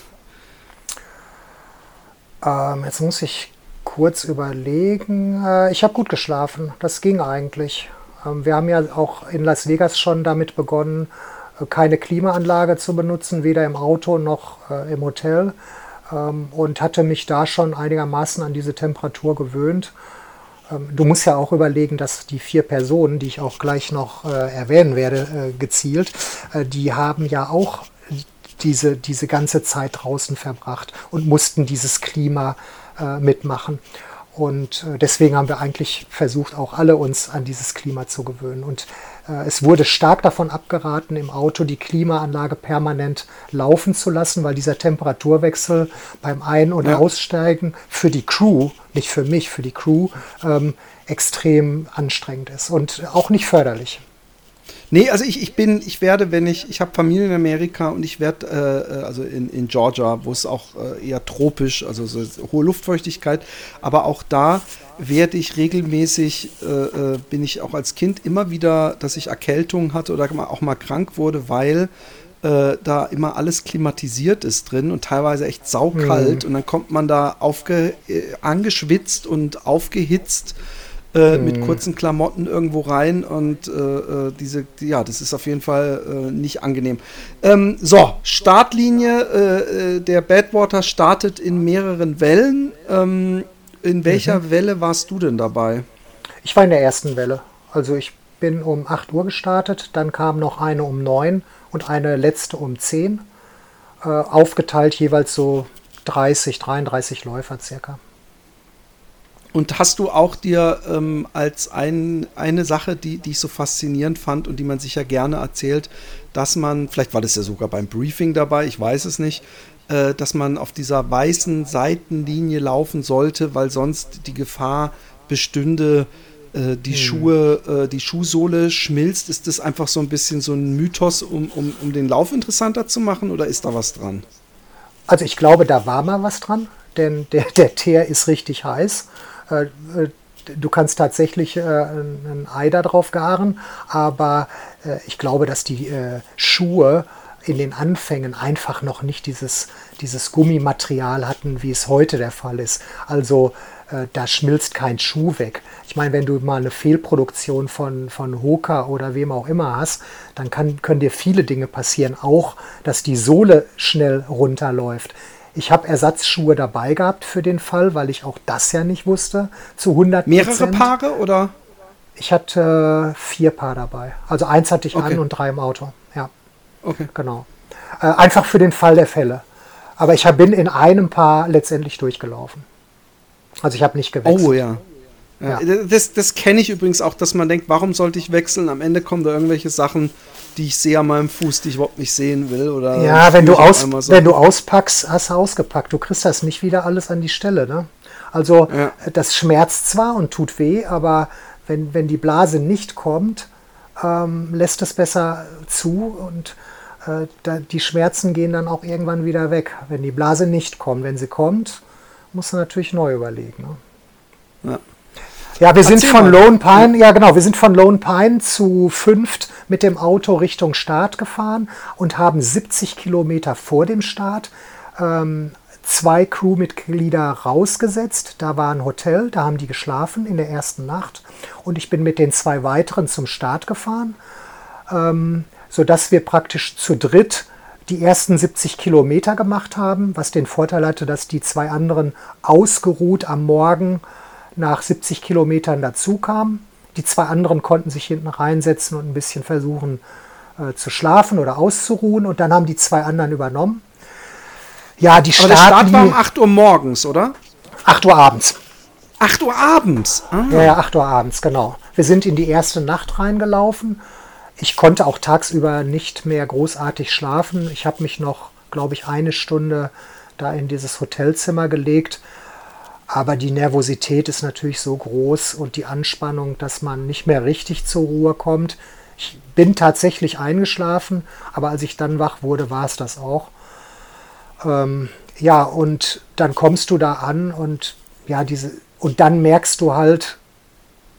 Ähm, jetzt muss ich kurz überlegen. Äh, ich habe gut geschlafen. Das ging eigentlich. Ähm, wir haben ja auch in Las Vegas schon damit begonnen, äh, keine Klimaanlage zu benutzen, weder im Auto noch äh, im Hotel. Ähm, und hatte mich da schon einigermaßen an diese Temperatur gewöhnt. Ähm, du musst ja auch überlegen, dass die vier Personen, die ich auch gleich noch erwähnen werde, gezielt, die haben ja auch diese, diese ganze Zeit draußen verbracht und mussten dieses Klima äh, mitmachen. Und äh, deswegen haben wir eigentlich versucht, auch alle uns an dieses Klima zu gewöhnen. Und äh, es wurde stark davon abgeraten, im Auto die Klimaanlage permanent laufen zu lassen, weil dieser Temperaturwechsel beim Ein- und ja. Aussteigen für die Crew, nicht für mich, für die Crew, ähm, extrem anstrengend ist und auch nicht förderlich. Nee, also ich, ich bin, ich werde, wenn ich, ich habe Familie in Amerika und ich werde, äh, äh, also in, in Georgia, wo es auch äh, eher tropisch, also so hohe Luftfeuchtigkeit, aber auch da werde ich regelmäßig, äh, äh, bin ich auch als Kind immer wieder, dass ich Erkältungen hatte oder auch mal krank wurde, weil äh, da immer alles klimatisiert ist drin und teilweise echt saukalt mhm. und dann kommt man da aufge, angeschwitzt und aufgehitzt äh, mhm. mit kurzen Klamotten irgendwo rein und äh, äh, diese, ja, das ist auf jeden Fall äh, nicht angenehm. Ähm, so, Startlinie, äh, der Badwater startet in mehreren Wellen. Ähm, in welcher mhm. Welle warst du denn dabei? Ich war in der ersten Welle. Also ich bin um 8 Uhr gestartet, dann kam noch eine um 9 und eine letzte um 10. Äh, aufgeteilt jeweils so 30, 33 Läufer circa. Und hast du auch dir ähm, als ein, eine Sache, die, die ich so faszinierend fand und die man sich ja gerne erzählt, dass man, vielleicht war das ja sogar beim Briefing dabei, ich weiß es nicht, äh, dass man auf dieser weißen Seitenlinie laufen sollte, weil sonst die Gefahr bestünde, äh, die hm. Schuhe, äh, die Schuhsohle schmilzt. Ist das einfach so ein bisschen so ein Mythos, um, um, um den Lauf interessanter zu machen oder ist da was dran? Also ich glaube, da war mal was dran, denn der, der Teer ist richtig heiß. Äh, äh, du kannst tatsächlich äh, ein Ei da drauf garen, aber ich glaube, dass die Schuhe in den Anfängen einfach noch nicht dieses, dieses Gummimaterial hatten, wie es heute der Fall ist. Also da schmilzt kein Schuh weg. Ich meine, wenn du mal eine Fehlproduktion von, von Hoka oder wem auch immer hast, dann kann, können dir viele Dinge passieren. Auch, dass die Sohle schnell runterläuft. Ich habe Ersatzschuhe dabei gehabt für den Fall, weil ich auch das ja nicht wusste. Zu 100 Mehrere Paare oder? Ich hatte vier Paar dabei. Also eins hatte ich okay. an und drei im Auto. Ja. Okay. Genau. Äh, einfach für den Fall der Fälle. Aber ich bin in einem Paar letztendlich durchgelaufen. Also ich habe nicht gewechselt. Oh ja. Ja. ja. Das, das kenne ich übrigens auch, dass man denkt, warum sollte ich wechseln? Am Ende kommen da irgendwelche Sachen, die ich sehe an meinem Fuß, die ich überhaupt nicht sehen will. Oder ja, wenn du, aus, so. wenn du auspackst, hast du ausgepackt. Du kriegst das nicht wieder alles an die Stelle. Ne? Also ja. das schmerzt zwar und tut weh, aber wenn, wenn die Blase nicht kommt, ähm, lässt es besser zu und äh, da, die Schmerzen gehen dann auch irgendwann wieder weg. Wenn die Blase nicht kommt, wenn sie kommt, musst du natürlich neu überlegen. Ne? Ja. Ja, wir sind von Lone Pine, ja genau, wir sind von Lone Pine zu fünft mit dem Auto Richtung Start gefahren und haben 70 Kilometer vor dem Start ähm, zwei Crewmitglieder rausgesetzt. Da war ein Hotel, da haben die geschlafen in der ersten Nacht und ich bin mit den zwei weiteren zum Start gefahren, ähm, sodass wir praktisch zu dritt die ersten 70 Kilometer gemacht haben, was den Vorteil hatte, dass die zwei anderen ausgeruht am Morgen nach 70 Kilometern dazu kam. Die zwei anderen konnten sich hinten reinsetzen und ein bisschen versuchen äh, zu schlafen oder auszuruhen. Und dann haben die zwei anderen übernommen. Ja, die Start, Aber der Start war um 8 Uhr morgens, oder? 8 Uhr abends. 8 Uhr abends? Ah. Ja, ja, 8 Uhr abends, genau. Wir sind in die erste Nacht reingelaufen. Ich konnte auch tagsüber nicht mehr großartig schlafen. Ich habe mich noch, glaube ich, eine Stunde da in dieses Hotelzimmer gelegt aber die Nervosität ist natürlich so groß und die Anspannung, dass man nicht mehr richtig zur Ruhe kommt. Ich bin tatsächlich eingeschlafen, aber als ich dann wach wurde, war es das auch. Ähm, ja, und dann kommst du da an und ja, diese, und dann merkst du halt,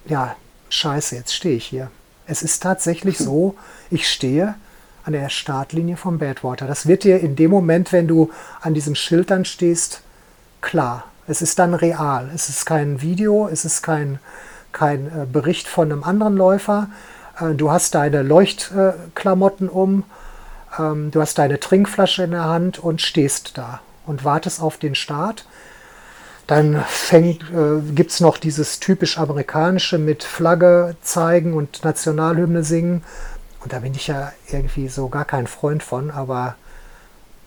ja, scheiße, jetzt stehe ich hier. Es ist tatsächlich so, ich stehe an der Startlinie vom Badwater. Das wird dir in dem Moment, wenn du an diesem Schild dann stehst, klar. Es ist dann real. Es ist kein Video, es ist kein, kein äh, Bericht von einem anderen Läufer. Äh, du hast deine Leuchtklamotten um, ähm, du hast deine Trinkflasche in der Hand und stehst da und wartest auf den Start. Dann äh, gibt es noch dieses typisch amerikanische mit Flagge zeigen und Nationalhymne singen. Und da bin ich ja irgendwie so gar kein Freund von, aber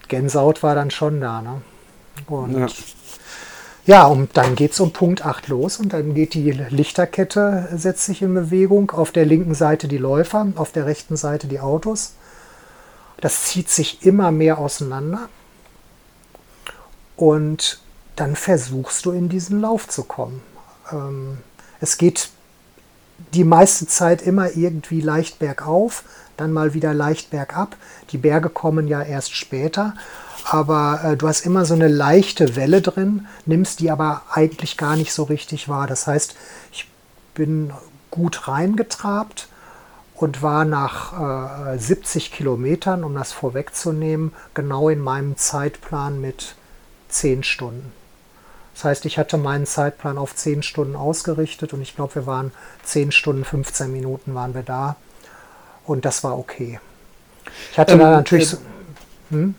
Gänsehaut war dann schon da. Ne? Und ja. Ja, und dann geht es um Punkt 8 los und dann geht die Lichterkette, setzt sich in Bewegung. Auf der linken Seite die Läufer, auf der rechten Seite die Autos. Das zieht sich immer mehr auseinander. Und dann versuchst du in diesen Lauf zu kommen. Ähm, es geht die meiste Zeit immer irgendwie leicht bergauf, dann mal wieder leicht bergab. Die Berge kommen ja erst später aber äh, du hast immer so eine leichte Welle drin, nimmst die aber eigentlich gar nicht so richtig wahr. Das heißt, ich bin gut reingetrabt und war nach äh, 70 Kilometern, um das vorwegzunehmen, genau in meinem Zeitplan mit 10 Stunden. Das heißt, ich hatte meinen Zeitplan auf 10 Stunden ausgerichtet und ich glaube, wir waren 10 Stunden, 15 Minuten waren wir da und das war okay. Ich hatte ähm, da natürlich... Äh, hm?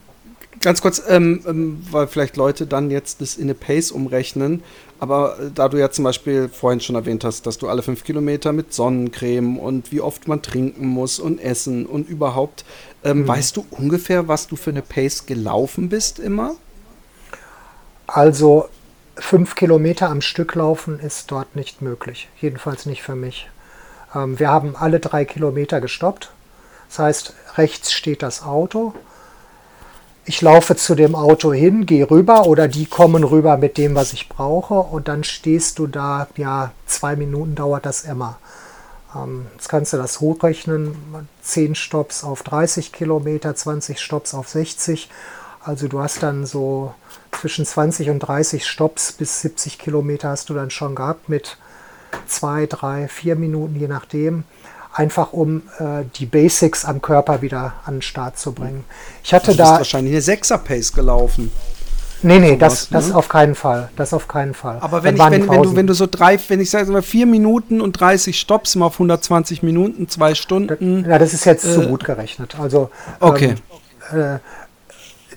Ganz kurz, ähm, ähm, weil vielleicht Leute dann jetzt das in eine Pace umrechnen, aber äh, da du ja zum Beispiel vorhin schon erwähnt hast, dass du alle fünf Kilometer mit Sonnencreme und wie oft man trinken muss und essen und überhaupt, ähm, mhm. weißt du ungefähr, was du für eine Pace gelaufen bist immer? Also fünf Kilometer am Stück laufen ist dort nicht möglich, jedenfalls nicht für mich. Ähm, wir haben alle drei Kilometer gestoppt. Das heißt, rechts steht das Auto ich laufe zu dem Auto hin, gehe rüber oder die kommen rüber mit dem, was ich brauche und dann stehst du da, ja, zwei Minuten dauert das immer. Ähm, jetzt kannst du das hochrechnen, 10 Stops auf 30 Kilometer, 20 Stops auf 60. Also du hast dann so zwischen 20 und 30 Stops bis 70 Kilometer hast du dann schon gehabt mit zwei, drei, vier Minuten, je nachdem einfach um äh, die Basics am Körper wieder an den Start zu bringen. Ich hatte du bist da wahrscheinlich eine Sechser-Pace gelaufen. Nee, nee, das, was, ne? das auf keinen Fall. Das auf keinen Fall. Aber wenn, ich, wenn, wenn, du, wenn du so drei, wenn ich sage mal vier Minuten und 30 Stops mal auf 120 Minuten, zwei Stunden. Ja, das ist jetzt äh, zu gut gerechnet. Also okay. Ähm, äh,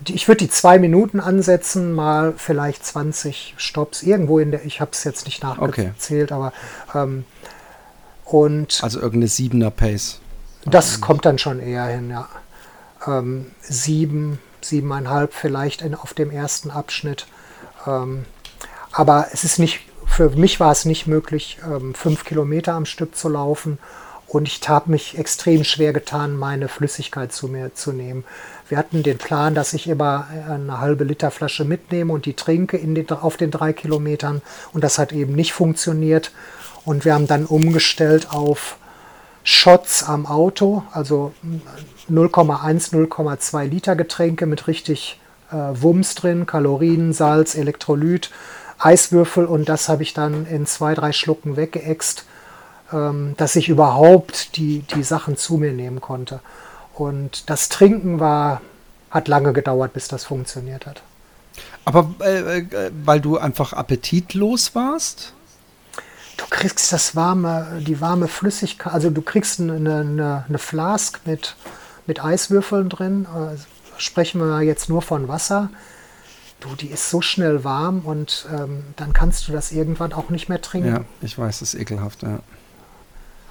ich würde die zwei Minuten ansetzen, mal vielleicht 20 Stops irgendwo in der, ich habe es jetzt nicht nachgezählt, okay. aber ähm, und also irgendeine siebener Pace. Das kommt dann schon eher hin, ja. Ähm, sieben, siebeneinhalb vielleicht in, auf dem ersten Abschnitt. Ähm, aber es ist nicht, für mich war es nicht möglich, ähm, fünf Kilometer am Stück zu laufen. Und ich habe mich extrem schwer getan, meine Flüssigkeit zu mir zu nehmen. Wir hatten den Plan, dass ich immer eine halbe Liter Flasche mitnehme und die trinke in den, auf den drei Kilometern. Und das hat eben nicht funktioniert. Und wir haben dann umgestellt auf Shots am Auto, also 0,1, 0,2 Liter Getränke mit richtig äh, Wumms drin, Kalorien, Salz, Elektrolyt, Eiswürfel und das habe ich dann in zwei, drei Schlucken weggeext, ähm, dass ich überhaupt die, die Sachen zu mir nehmen konnte. Und das Trinken war, hat lange gedauert, bis das funktioniert hat. Aber äh, äh weil du einfach appetitlos warst? Du kriegst das warme, die warme Flüssigkeit, also du kriegst eine, eine, eine Flask mit, mit Eiswürfeln drin. Also sprechen wir jetzt nur von Wasser. Du, die ist so schnell warm und ähm, dann kannst du das irgendwann auch nicht mehr trinken. Ja, ich weiß, das ist ekelhaft, ja.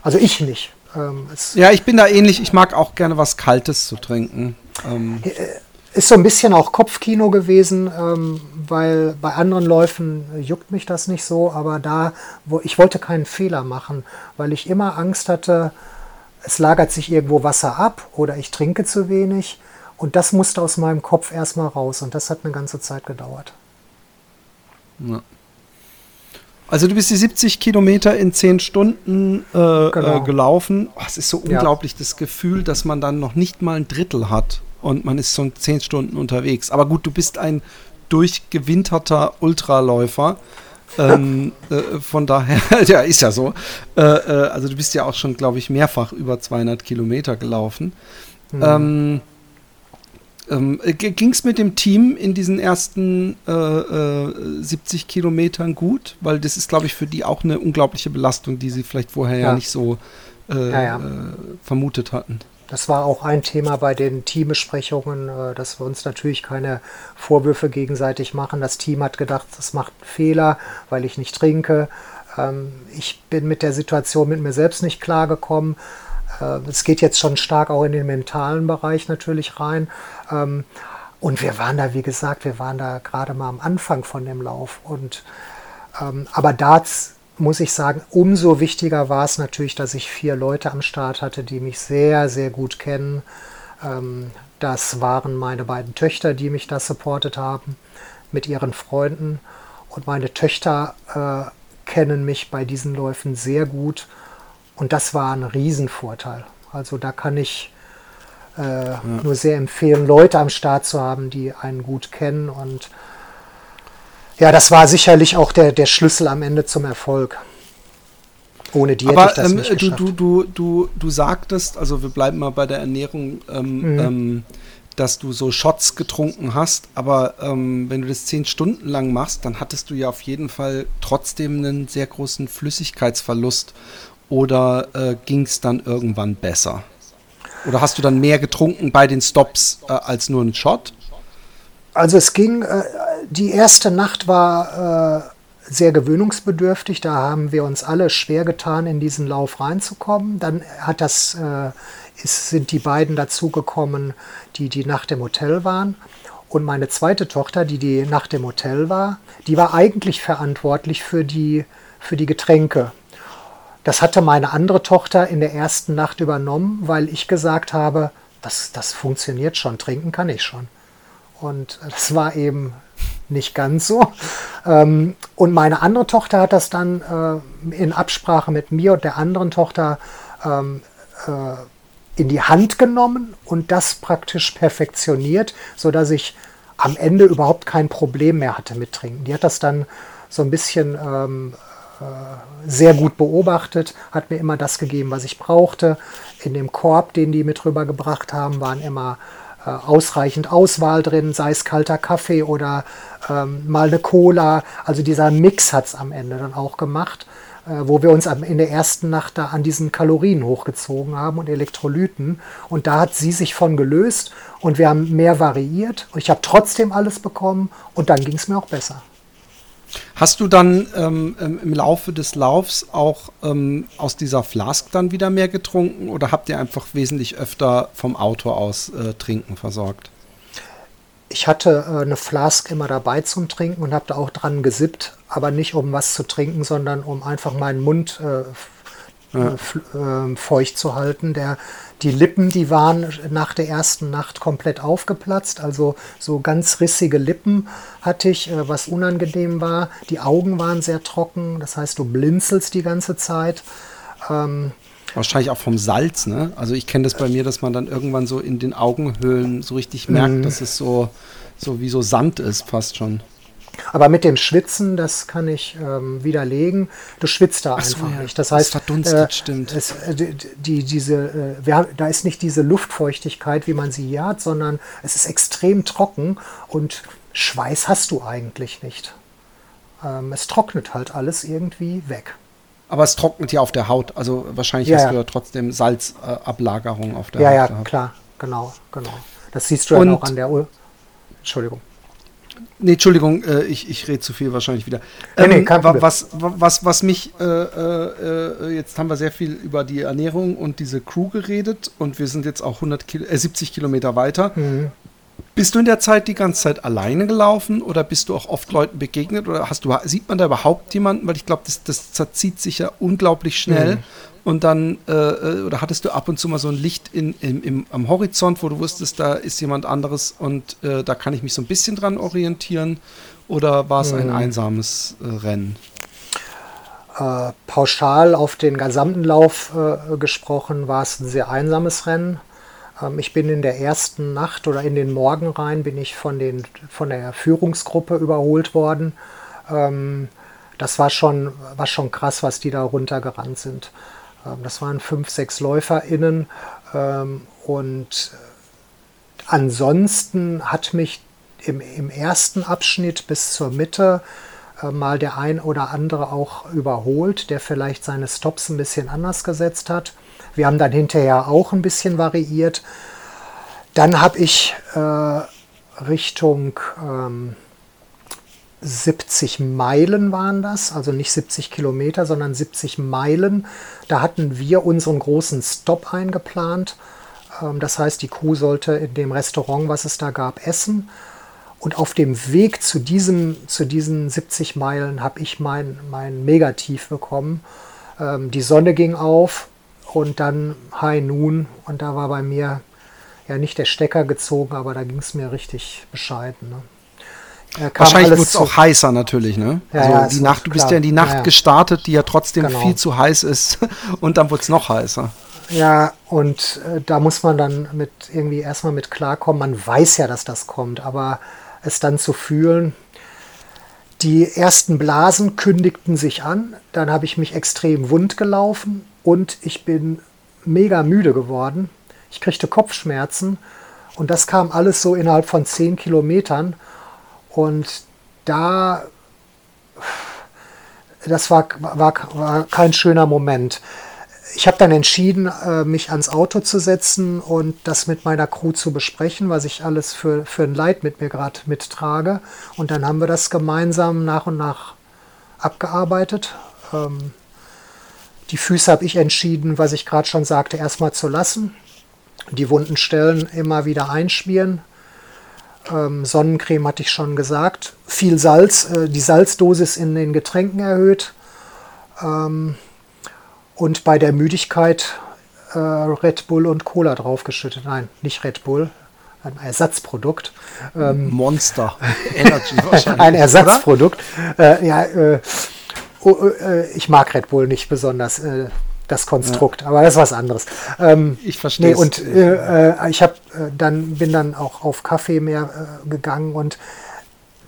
Also ich nicht. Ähm, ja, ich bin da ähnlich. Ich mag auch gerne was Kaltes zu trinken. Ähm. Ist so ein bisschen auch Kopfkino gewesen, ähm, weil bei anderen Läufen juckt mich das nicht so, aber da, wo ich wollte keinen Fehler machen, weil ich immer Angst hatte, es lagert sich irgendwo Wasser ab oder ich trinke zu wenig und das musste aus meinem Kopf erstmal raus und das hat eine ganze Zeit gedauert. Ja. Also du bist die 70 Kilometer in 10 Stunden äh genau. äh, gelaufen. Oh, es ist so unglaublich ja. das Gefühl, dass man dann noch nicht mal ein Drittel hat und man ist schon 10 Stunden unterwegs. Aber gut, du bist ein durchgewinterter Ultraläufer. ähm, äh, von daher, ja, ist ja so. Äh, äh, also du bist ja auch schon, glaube ich, mehrfach über 200 Kilometer gelaufen. Mhm. Ähm, ähm, Ging es mit dem Team in diesen ersten äh, 70 äh, Kilometern gut? Weil das ist, glaube ich, für die auch eine unglaubliche Belastung, die sie vielleicht vorher ja, ja nicht so äh, ja, ja. vermutet hatten. Das war auch ein Thema bei den Teambesprechungen, äh, dass wir uns natürlich keine Vorwürfe gegenseitig machen. Das Team hat gedacht, das macht einen Fehler, weil ich nicht trinke. Ähm, ich bin mit der Situation mit mir selbst nicht klargekommen. Äh, es geht jetzt schon stark auch in den mentalen Bereich natürlich rein. Ähm, und wir waren da, wie gesagt, wir waren da gerade mal am Anfang von dem Lauf. Und, ähm, aber da muss ich sagen, umso wichtiger war es natürlich, dass ich vier Leute am Start hatte, die mich sehr, sehr gut kennen. Ähm, das waren meine beiden Töchter, die mich da supportet haben mit ihren Freunden. Und meine Töchter äh, kennen mich bei diesen Läufen sehr gut. Und das war ein Riesenvorteil. Also da kann ich äh, ja. nur sehr empfehlen, Leute am Start zu haben, die einen gut kennen und ja, das war sicherlich auch der, der Schlüssel am Ende zum Erfolg. Ohne die Aber, hätte ich das ähm, nicht geschafft. Du, du, du, du sagtest, also wir bleiben mal bei der Ernährung, ähm, mhm. ähm, dass du so Shots getrunken hast, aber ähm, wenn du das zehn Stunden lang machst, dann hattest du ja auf jeden Fall trotzdem einen sehr großen Flüssigkeitsverlust. Oder äh, ging es dann irgendwann besser? Oder hast du dann mehr getrunken bei den Stops äh, als nur einen Shot? Also es ging, äh, die erste Nacht war äh, sehr gewöhnungsbedürftig. Da haben wir uns alle schwer getan, in diesen Lauf reinzukommen. Dann hat das, äh, ist, sind die beiden dazugekommen, die die Nacht im Hotel waren. Und meine zweite Tochter, die die Nacht im Hotel war, die war eigentlich verantwortlich für die, für die Getränke. Das hatte meine andere Tochter in der ersten Nacht übernommen, weil ich gesagt habe, das, das funktioniert schon, trinken kann ich schon. Und das war eben nicht ganz so. Ähm, und meine andere Tochter hat das dann äh, in Absprache mit mir und der anderen Tochter ähm, äh, in die Hand genommen und das praktisch perfektioniert, sodass ich am Ende überhaupt kein Problem mehr hatte mit Trinken. Die hat das dann so ein bisschen ähm, äh, sehr gut beobachtet, hat mir immer das gegeben, was ich brauchte. In dem Korb, den die mit rübergebracht haben, waren immer äh, ausreichend Auswahl drin, sei es kalter Kaffee oder ähm, mal eine Cola. Also dieser Mix hat es am Ende dann auch gemacht, äh, wo wir uns in der ersten Nacht da an diesen Kalorien hochgezogen haben und Elektrolyten. Und da hat sie sich von gelöst und wir haben mehr variiert. Ich habe trotzdem alles bekommen und dann ging es mir auch besser. Hast du dann ähm, im Laufe des Laufs auch ähm, aus dieser Flask dann wieder mehr getrunken oder habt ihr einfach wesentlich öfter vom Auto aus äh, Trinken versorgt? Ich hatte äh, eine Flask immer dabei zum Trinken und habe da auch dran gesippt, aber nicht um was zu trinken, sondern um einfach meinen Mund äh, ja. Äh, feucht zu halten. Der, die Lippen, die waren nach der ersten Nacht komplett aufgeplatzt, also so ganz rissige Lippen hatte ich, äh, was unangenehm war. Die Augen waren sehr trocken, das heißt, du blinzelst die ganze Zeit. Ähm, Wahrscheinlich auch vom Salz, ne? Also ich kenne das bei mir, dass man dann irgendwann so in den Augenhöhlen so richtig merkt, mhm. dass es so, so wie so Sand ist, fast schon. Aber mit dem Schwitzen, das kann ich ähm, widerlegen. Du schwitzt da Ach einfach so, ja. nicht. Das heißt, verdunstet, äh, stimmt. Es, äh, die, diese, äh, wir, da ist nicht diese Luftfeuchtigkeit, wie man sie hier hat, sondern es ist extrem trocken und Schweiß hast du eigentlich nicht. Ähm, es trocknet halt alles irgendwie weg. Aber es trocknet ja auf der Haut. Also wahrscheinlich ja, hast du ja trotzdem Salzablagerung auf der ja, Haut. Ja, ja, klar, genau, genau. Das siehst du ja auch an der. U Entschuldigung. Nee, Entschuldigung, äh, ich, ich rede zu viel wahrscheinlich wieder. Ähm, nee, nee, was, was, was mich, äh, äh, jetzt haben wir sehr viel über die Ernährung und diese Crew geredet und wir sind jetzt auch 100 Kil äh, 70 Kilometer weiter. Mhm. Bist du in der Zeit die ganze Zeit alleine gelaufen oder bist du auch oft Leuten begegnet oder hast du, sieht man da überhaupt jemanden? Weil ich glaube, das, das zerzieht sich ja unglaublich schnell. Mhm. Und dann, äh, äh, oder hattest du ab und zu mal so ein Licht in, in, im, am Horizont, wo du wusstest, da ist jemand anderes und äh, da kann ich mich so ein bisschen dran orientieren? Oder war es ein hm. einsames äh, Rennen? Äh, pauschal auf den gesamten Lauf äh, gesprochen war es ein sehr einsames Rennen. Ähm, ich bin in der ersten Nacht oder in den Morgen rein, bin ich von, den, von der Führungsgruppe überholt worden. Ähm, das war schon, war schon krass, was die da runtergerannt sind. Ähm, das waren fünf, sechs LäuferInnen. Und ansonsten hat mich im, im ersten Abschnitt bis zur Mitte äh, mal der ein oder andere auch überholt, der vielleicht seine Stops ein bisschen anders gesetzt hat. Wir haben dann hinterher auch ein bisschen variiert. Dann habe ich äh, Richtung ähm, 70 Meilen waren das, also nicht 70 Kilometer, sondern 70 Meilen. Da hatten wir unseren großen Stop eingeplant. Ähm, das heißt, die Kuh sollte in dem Restaurant, was es da gab, essen. Und auf dem Weg zu, diesem, zu diesen 70 Meilen habe ich mein, mein Megatief bekommen. Ähm, die Sonne ging auf und dann High Noon und da war bei mir ja nicht der Stecker gezogen, aber da ging es mir richtig bescheiden. Ne? Wahrscheinlich wird es auch heißer natürlich, ne? Ja, also ja, die Nacht, du bist klar. ja in die Nacht ja, gestartet, die ja trotzdem genau. viel zu heiß ist und dann wird es noch heißer. Ja, und äh, da muss man dann mit irgendwie erstmal mit klarkommen. Man weiß ja, dass das kommt, aber es dann zu fühlen. Die ersten Blasen kündigten sich an, dann habe ich mich extrem wund gelaufen und ich bin mega müde geworden. Ich kriegte Kopfschmerzen und das kam alles so innerhalb von zehn Kilometern. Und da, das war, war, war kein schöner Moment. Ich habe dann entschieden, äh, mich ans Auto zu setzen und das mit meiner Crew zu besprechen, was ich alles für, für ein Leid mit mir gerade mittrage. Und dann haben wir das gemeinsam nach und nach abgearbeitet. Ähm, die Füße habe ich entschieden, was ich gerade schon sagte, erstmal zu lassen. Die wunden Stellen immer wieder einschmieren. Ähm, Sonnencreme hatte ich schon gesagt. Viel Salz, äh, die Salzdosis in den Getränken erhöht. Ähm, und bei der Müdigkeit äh, Red Bull und Cola draufgeschüttet. Nein, nicht Red Bull, ein Ersatzprodukt. Ähm, Monster Energy wahrscheinlich. ein Ersatzprodukt. Äh, ja, äh, oh, äh, ich mag Red Bull nicht besonders. Äh, das Konstrukt, ja. aber das ist was anderes. Ähm, ich verstehe. Nee, und äh, ich habe dann bin dann auch auf Kaffee mehr gegangen und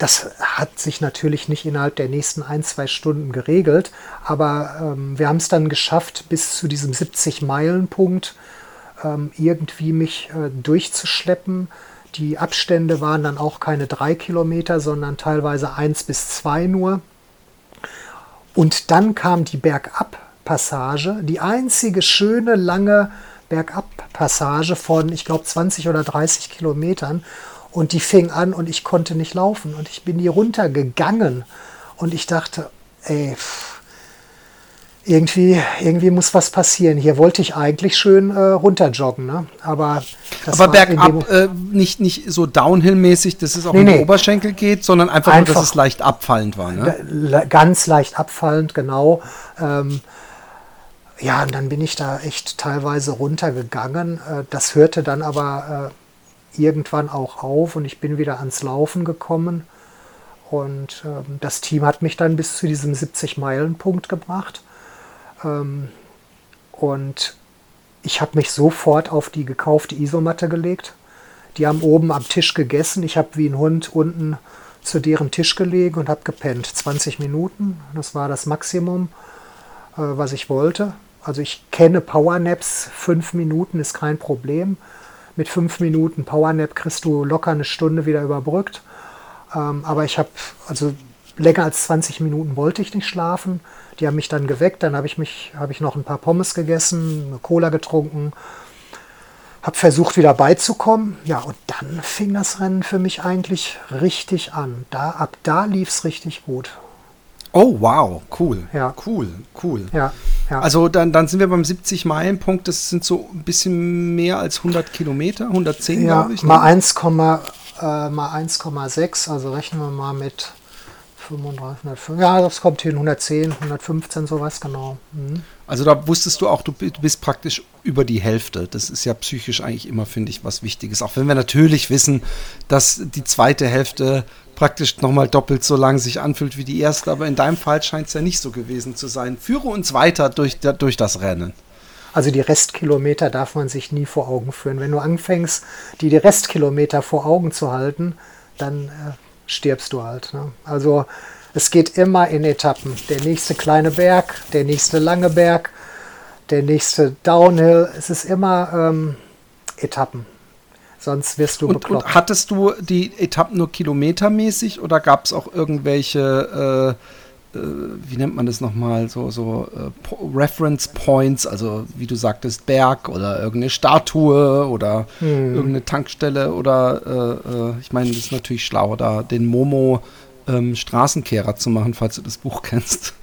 das hat sich natürlich nicht innerhalb der nächsten ein, zwei Stunden geregelt, aber ähm, wir haben es dann geschafft, bis zu diesem 70-Meilen-Punkt ähm, irgendwie mich äh, durchzuschleppen. Die Abstände waren dann auch keine drei Kilometer, sondern teilweise eins bis zwei nur. Und dann kam die Bergab-Passage, die einzige schöne, lange Bergab-Passage von, ich glaube, 20 oder 30 Kilometern. Und die fing an und ich konnte nicht laufen. Und ich bin hier runtergegangen. Und ich dachte, ey, irgendwie, irgendwie muss was passieren. Hier wollte ich eigentlich schön äh, runterjoggen, ne? Aber, Aber bergab äh, nicht, nicht so Downhill-mäßig, dass es auch nee, in die nee. Oberschenkel geht, sondern einfach, einfach, nur, dass es leicht abfallend war. Ne? Ganz leicht abfallend, genau. Ähm, ja, und dann bin ich da echt teilweise runtergegangen. Äh, das hörte dann aber äh, irgendwann auch auf und ich bin wieder ans Laufen gekommen. Und ähm, das Team hat mich dann bis zu diesem 70-Meilen-Punkt gebracht. Ähm, und ich habe mich sofort auf die gekaufte Isomatte gelegt. Die haben oben am Tisch gegessen. Ich habe wie ein Hund unten zu deren Tisch gelegen und habe gepennt. 20 Minuten, das war das Maximum, äh, was ich wollte. Also ich kenne Powernaps, fünf Minuten ist kein Problem mit fünf Minuten Powernap kriegst du locker eine Stunde wieder überbrückt. Ähm, aber ich habe, also länger als 20 Minuten wollte ich nicht schlafen. Die haben mich dann geweckt, dann habe ich mich, habe ich noch ein paar Pommes gegessen, eine Cola getrunken, habe versucht wieder beizukommen. Ja, und dann fing das Rennen für mich eigentlich richtig an. Da, ab da lief es richtig gut. Oh, wow, cool. Ja. Cool, cool. Ja, ja. Also dann, dann sind wir beim 70-Meilen-Punkt, das sind so ein bisschen mehr als 100 Kilometer, 110 ja, glaube ich. Ne? Mal 1,6, äh, also rechnen wir mal mit 35, 105, ja, das kommt hin, 110, 115, sowas, genau. Mhm. Also da wusstest du auch, du bist praktisch über die Hälfte. Das ist ja psychisch eigentlich immer, finde ich, was Wichtiges. Auch wenn wir natürlich wissen, dass die zweite Hälfte praktisch nochmal doppelt so lang sich anfühlt wie die erste. Aber in deinem Fall scheint es ja nicht so gewesen zu sein. Führe uns weiter durch, durch das Rennen. Also die Restkilometer darf man sich nie vor Augen führen. Wenn du anfängst, die, die Restkilometer vor Augen zu halten, dann äh, stirbst du halt. Ne? Also es geht immer in Etappen. Der nächste kleine Berg, der nächste lange Berg, der nächste Downhill. Es ist immer ähm, Etappen. Sonst wirst du und, bekloppt. Und hattest du die Etappen nur kilometermäßig oder gab es auch irgendwelche, äh, wie nennt man das nochmal, so, so äh, Reference Points, also wie du sagtest, Berg oder irgendeine Statue oder hm. irgendeine Tankstelle oder äh, äh, ich meine, das ist natürlich schlau, da den Momo ähm, Straßenkehrer zu machen, falls du das Buch kennst,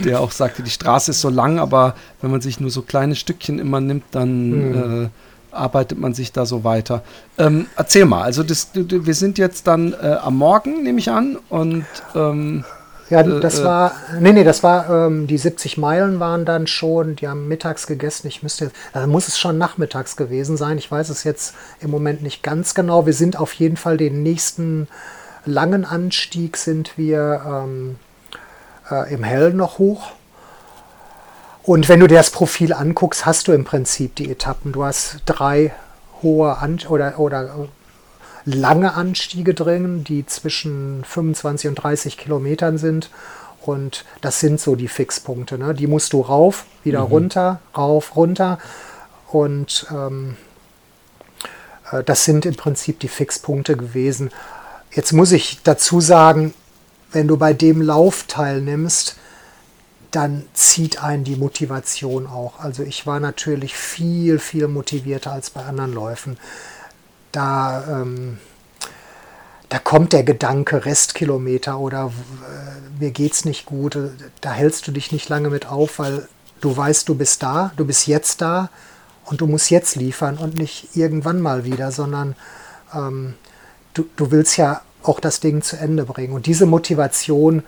der auch sagte, die Straße ist so lang, aber wenn man sich nur so kleine Stückchen immer nimmt, dann hm. äh, arbeitet man sich da so weiter. Ähm, erzähl mal, also das, wir sind jetzt dann äh, am Morgen, nehme ich an, und ähm, ja, äh, das äh, war, nee, nee, das war, ähm, die 70 Meilen waren dann schon, die haben mittags gegessen. Ich müsste, da muss es schon nachmittags gewesen sein. Ich weiß es jetzt im Moment nicht ganz genau. Wir sind auf jeden Fall den nächsten langen Anstieg sind wir ähm, äh, im Hellen noch hoch. Und wenn du dir das Profil anguckst, hast du im Prinzip die Etappen. Du hast drei hohe An oder, oder äh, lange Anstiege drin, die zwischen 25 und 30 Kilometern sind. Und das sind so die Fixpunkte. Ne? Die musst du rauf, wieder mhm. runter, rauf, runter. Und ähm, äh, das sind im Prinzip die Fixpunkte gewesen. Jetzt muss ich dazu sagen, wenn du bei dem Lauf teilnimmst, dann zieht einen die Motivation auch. Also ich war natürlich viel, viel motivierter als bei anderen Läufen. Da, ähm, da kommt der Gedanke Restkilometer oder äh, mir geht's nicht gut. Da hältst du dich nicht lange mit auf, weil du weißt, du bist da, du bist jetzt da und du musst jetzt liefern und nicht irgendwann mal wieder, sondern ähm, du, du willst ja auch das Ding zu Ende bringen. Und diese Motivation,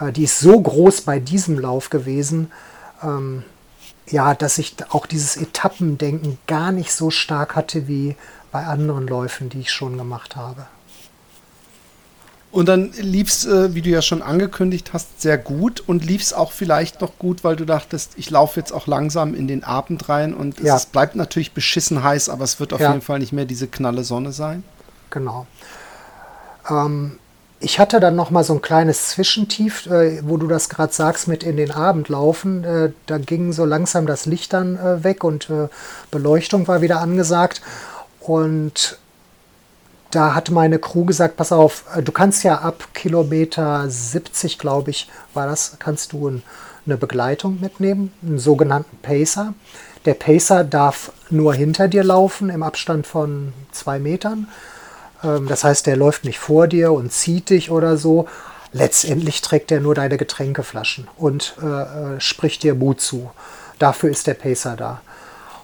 äh, die ist so groß bei diesem Lauf gewesen, ähm, ja, dass ich auch dieses Etappendenken gar nicht so stark hatte wie bei anderen Läufen, die ich schon gemacht habe. Und dann lief es, äh, wie du ja schon angekündigt hast, sehr gut und lief es auch vielleicht noch gut, weil du dachtest, ich laufe jetzt auch langsam in den Abend rein und ja. es bleibt natürlich beschissen heiß, aber es wird auf ja. jeden Fall nicht mehr diese knalle Sonne sein. Genau. Ähm, ich hatte dann noch mal so ein kleines Zwischentief, äh, wo du das gerade sagst, mit in den Abend laufen. Äh, da ging so langsam das Licht dann äh, weg und äh, Beleuchtung war wieder angesagt. Und da hat meine Crew gesagt, pass auf, äh, du kannst ja ab Kilometer 70, glaube ich, war das, kannst du ein, eine Begleitung mitnehmen, einen sogenannten Pacer. Der Pacer darf nur hinter dir laufen, im Abstand von zwei Metern. Ähm, das heißt, der läuft nicht vor dir und zieht dich oder so. Letztendlich trägt er nur deine Getränkeflaschen und äh, äh, spricht dir Mut zu. Dafür ist der Pacer da.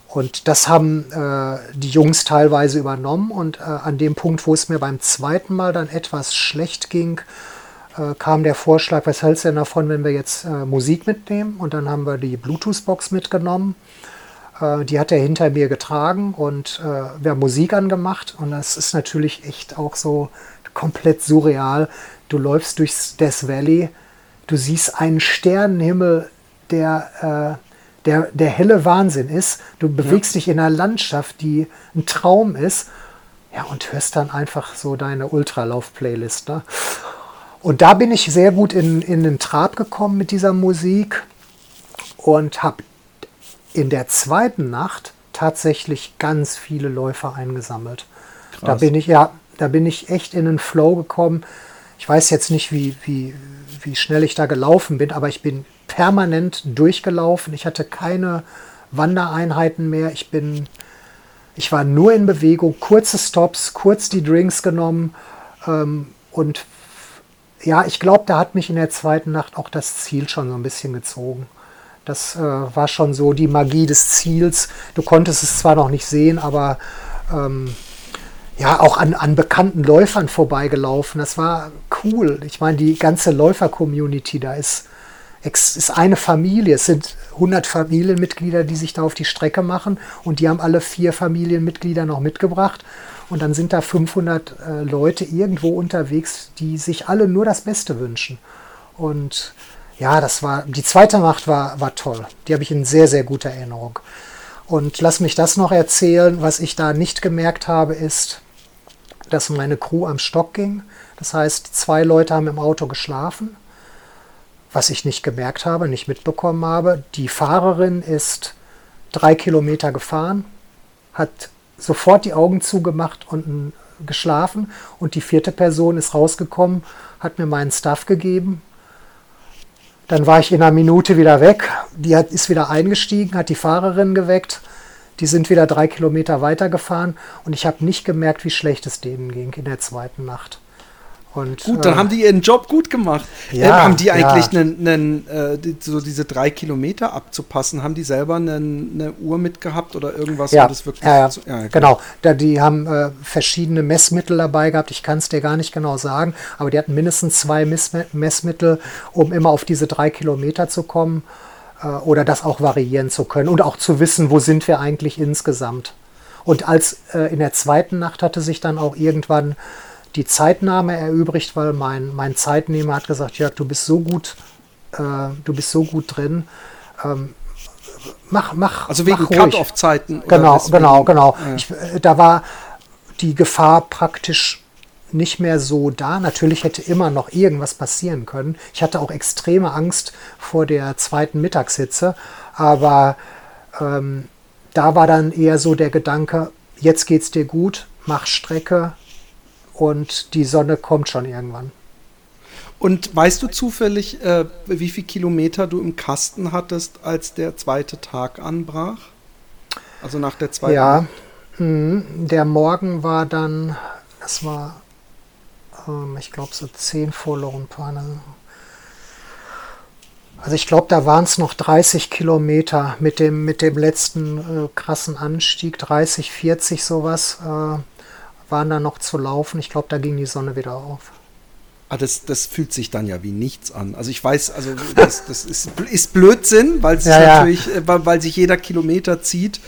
Und das haben äh, die Jungs teilweise übernommen. Und äh, an dem Punkt, wo es mir beim zweiten Mal dann etwas schlecht ging, äh, kam der Vorschlag, was hältst du denn davon, wenn wir jetzt äh, Musik mitnehmen? Und dann haben wir die Bluetooth-Box mitgenommen äh, die hat er hinter mir getragen und äh, wir haben Musik angemacht und das ist natürlich echt auch so komplett surreal. Du läufst durchs Death Valley, du siehst einen Sternenhimmel, der, der, der helle Wahnsinn ist. Du bewegst ja. dich in einer Landschaft, die ein Traum ist. Ja, und hörst dann einfach so deine Ultralauf-Playlist. Ne? Und da bin ich sehr gut in, in den Trab gekommen mit dieser Musik und habe in der zweiten Nacht tatsächlich ganz viele Läufer eingesammelt. Krass. Da bin ich ja, da bin ich echt in den Flow gekommen. Ich weiß jetzt nicht, wie, wie, wie schnell ich da gelaufen bin, aber ich bin permanent durchgelaufen. Ich hatte keine Wandereinheiten mehr. Ich bin, ich war nur in Bewegung, kurze Stops, kurz die Drinks genommen ähm, und ja, ich glaube, da hat mich in der zweiten Nacht auch das Ziel schon so ein bisschen gezogen. Das äh, war schon so die Magie des Ziels. Du konntest es zwar noch nicht sehen, aber ähm, ja, auch an, an bekannten Läufern vorbeigelaufen. Das war cool. Ich meine, die ganze Läufer-Community da ist, ist eine Familie. Es sind 100 Familienmitglieder, die sich da auf die Strecke machen und die haben alle vier Familienmitglieder noch mitgebracht. Und dann sind da 500 äh, Leute irgendwo unterwegs, die sich alle nur das Beste wünschen. Und ja, das war, die zweite Nacht war, war toll. Die habe ich in sehr, sehr guter Erinnerung. Und lass mich das noch erzählen. Was ich da nicht gemerkt habe, ist, dass meine Crew am Stock ging. Das heißt, zwei Leute haben im Auto geschlafen. Was ich nicht gemerkt habe, nicht mitbekommen habe. Die Fahrerin ist drei Kilometer gefahren, hat sofort die Augen zugemacht und geschlafen. Und die vierte Person ist rausgekommen, hat mir meinen Stuff gegeben, dann war ich in einer Minute wieder weg. Die hat, ist wieder eingestiegen, hat die Fahrerin geweckt. Die sind wieder drei Kilometer weitergefahren und ich habe nicht gemerkt, wie schlecht es denen ging in der zweiten Nacht. Und, gut, dann äh, haben die ihren Job gut gemacht. Ja, äh, haben die eigentlich ja. einen, einen äh, die, so diese drei Kilometer abzupassen? Haben die selber einen, eine Uhr mitgehabt oder irgendwas? Ja, das wirklich ja, zu, ja genau. Da, die haben äh, verschiedene Messmittel dabei gehabt. Ich kann es dir gar nicht genau sagen, aber die hatten mindestens zwei Mess Messmittel, um immer auf diese drei Kilometer zu kommen äh, oder das auch variieren zu können und auch zu wissen, wo sind wir eigentlich insgesamt. Und als äh, in der zweiten Nacht hatte sich dann auch irgendwann die Zeitnahme erübrigt, weil mein, mein Zeitnehmer hat gesagt, Jörg, du bist so gut, äh, du bist so gut drin. Ähm, mach, mach. Also wegen Cut-off-Zeiten. Genau, genau, genau. Ja. Ich, äh, da war die Gefahr praktisch nicht mehr so da. Natürlich hätte immer noch irgendwas passieren können. Ich hatte auch extreme Angst vor der zweiten Mittagshitze, aber ähm, da war dann eher so der Gedanke, jetzt geht's dir gut, mach Strecke, und die Sonne kommt schon irgendwann. Und weißt du zufällig, äh, wie viele Kilometer du im Kasten hattest, als der zweite Tag anbrach? Also nach der zweiten Ja, mh, der Morgen war dann, das war, ähm, ich glaube, so 10 vor Lorempane. Also ich glaube, da waren es noch 30 Kilometer mit dem, mit dem letzten äh, krassen Anstieg, 30, 40 sowas, äh, waren da noch zu laufen. Ich glaube, da ging die Sonne wieder auf. Ah, das, das fühlt sich dann ja wie nichts an. Also ich weiß, also das, das ist, ist Blödsinn, weil es Ja, ja. natürlich, äh, weil, weil sich jeder Kilometer zieht.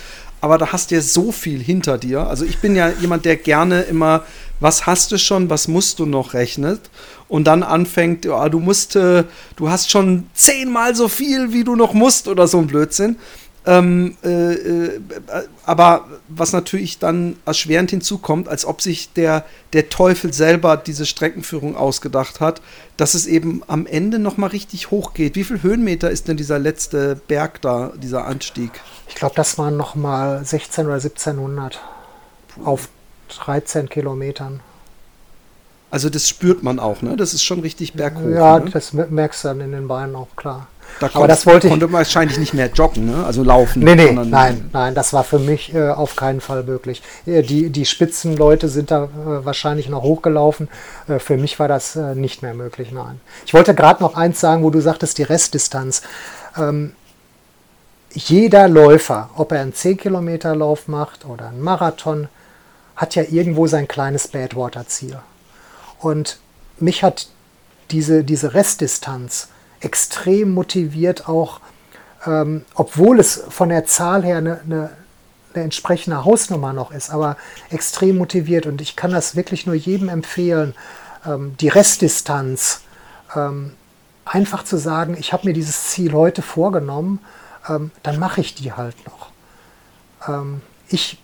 Aber da hast du ja so viel hinter dir. Also ich bin ja jemand, der gerne immer, was hast du schon, was musst du noch rechnet und dann anfängt, ja, du musst, äh, du hast schon zehnmal so viel, wie du noch musst oder so ein Blödsinn. Ähm, äh, äh, aber was natürlich dann erschwerend hinzukommt, als ob sich der, der Teufel selber diese Streckenführung ausgedacht hat, dass es eben am Ende nochmal richtig hoch geht. Wie viel Höhenmeter ist denn dieser letzte Berg da, dieser Anstieg? Ich glaube, das waren noch mal 16 oder 1700 auf 13 Kilometern. Also das spürt man auch, ne? Das ist schon richtig berghoch. ja, ne? das merkst du dann in den Beinen auch klar. Da aber das wollte ich- konnte man wahrscheinlich nicht mehr joggen, ne? Also laufen. Nee, nee, nein, nein, das war für mich äh, auf keinen Fall möglich. Äh, Die, die Spitzenleute sind da äh, wahrscheinlich noch hochgelaufen. Äh, für mich war das äh, nicht mehr möglich, nein. Ich wollte gerade noch eins sagen, wo du sagtest, die Restdistanz. Ähm, jeder Läufer, ob er einen 10-Kilometer-Lauf macht oder einen Marathon, hat ja irgendwo sein kleines Badwater-Ziel. Und mich hat diese, diese Restdistanz extrem motiviert, auch ähm, obwohl es von der Zahl her eine, eine, eine entsprechende Hausnummer noch ist, aber extrem motiviert. Und ich kann das wirklich nur jedem empfehlen, ähm, die Restdistanz ähm, einfach zu sagen, ich habe mir dieses Ziel heute vorgenommen, ähm, dann mache ich die halt noch. Ähm, ich,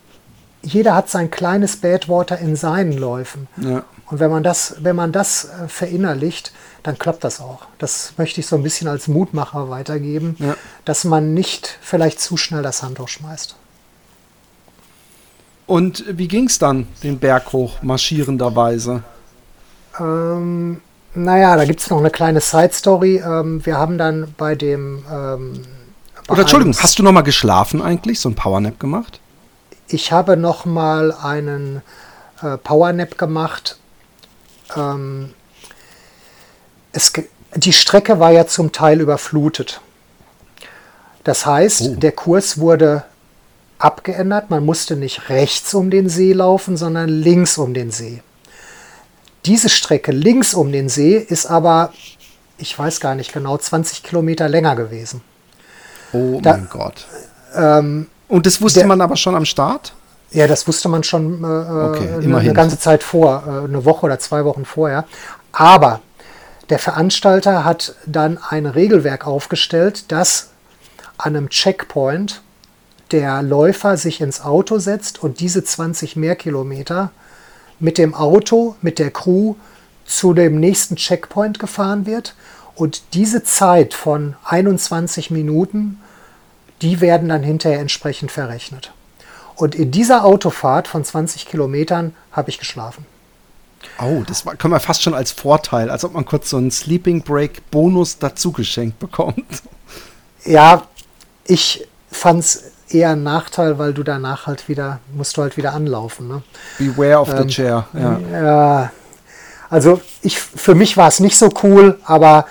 jeder hat sein kleines Badwater in seinen Läufen. Ja. Und wenn man das, wenn man das äh, verinnerlicht, dann klappt das auch. Das möchte ich so ein bisschen als Mutmacher weitergeben, Ja. dass man nicht vielleicht zu schnell das Handtuch schmeißt. Und wie ging es dann den Berg hoch, marschierenderweise? Ähm, naja, da gibt es noch eine kleine Side-Story. Ähm, wir haben dann bei dem. Ähm, bei Oder Entschuldigung, hast du noch mal geschlafen eigentlich, so ein Powernap gemacht? Ich habe noch mal einen äh, Powernap gemacht. Ähm, es, die Strecke war ja zum Teil überflutet. Das heißt, Oh. der Kurs wurde abgeändert. Man musste nicht rechts um den See laufen, sondern links um den See. Diese Strecke links um den See ist aber, ich weiß gar nicht genau, 20 Kilometer länger gewesen. Oh Da- mein Gott. Ähm, Und das wusste der- man aber schon am Start? Ja, das wusste man schon äh, Okay, eine, immerhin. eine ganze Zeit vor, äh, eine Woche oder zwei Wochen vorher. Aber der Veranstalter hat dann ein Regelwerk aufgestellt, dass an einem Checkpoint der Läufer sich ins Auto setzt und diese 20 mehr Kilometer mit dem Auto, mit der Crew zu dem nächsten Checkpoint gefahren wird. Und diese Zeit von 21 Minuten, die werden dann hinterher entsprechend verrechnet. Und in dieser Autofahrt von 20 Kilometern habe ich geschlafen. Oh, das war, können wir fast schon als Vorteil, als ob man kurz so einen Sleeping Break Bonus dazu geschenkt bekommt. Ja, ich fand es eher ein Nachteil, weil du danach halt wieder, musst du halt wieder anlaufen. Ne? Beware of the Ähm, chair. Ja. Ja, also ich, für mich war es nicht so cool, aber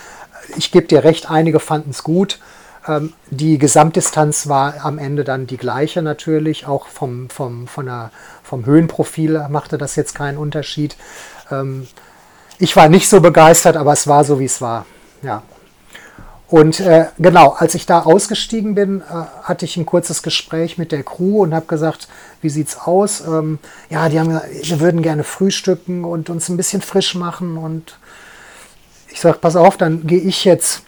ich gebe dir recht, einige fanden es gut. Ähm, die Gesamtdistanz war am Ende dann die gleiche natürlich, auch vom, vom, von der, vom Höhenprofil machte das jetzt keinen Unterschied. Ähm, ich war nicht so begeistert, aber es war so, wie es war. Ja. Und äh, genau, als ich da ausgestiegen bin, äh, hatte ich ein kurzes Gespräch mit der Crew und habe gesagt, wie sieht's aus? Ähm, ja, die haben gesagt, wir würden gerne frühstücken und uns ein bisschen frisch machen. Und ich sage, pass auf, dann gehe ich jetzt,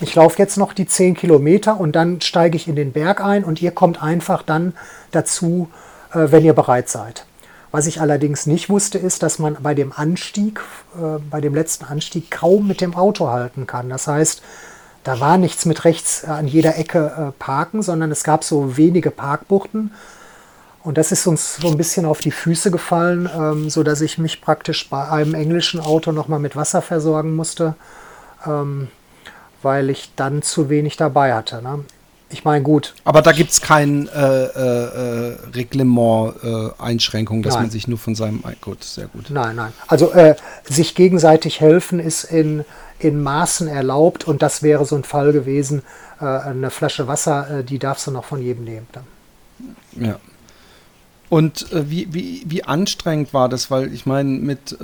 ich laufe jetzt noch die 10 Kilometer und dann steige ich in den Berg ein und ihr kommt einfach dann dazu, äh, wenn ihr bereit seid. Was ich allerdings nicht wusste, ist, dass man bei dem Anstieg, äh, bei dem letzten Anstieg kaum mit dem Auto halten kann. Das heißt, da war nichts mit rechts äh, an jeder Ecke äh, parken, sondern es gab so wenige Parkbuchten. Und das ist uns so ein bisschen auf die Füße gefallen, ähm, so dass ich mich praktisch bei einem englischen Auto nochmal mit Wasser versorgen musste, ähm, weil ich dann zu wenig dabei hatte. Ne? Ich meine, gut. Aber da gibt es kein äh, äh, Reglement-Einschränkung, äh, dass nein. man sich nur von seinem. Gut, sehr gut. Nein, nein. Also äh, sich gegenseitig helfen ist in, in Maßen erlaubt und das wäre so ein Fall gewesen. Äh, eine Flasche Wasser, äh, die darfst du noch von jedem nehmen. Dann. Ja. Und wie, wie, wie anstrengend war das? Weil ich meine, mit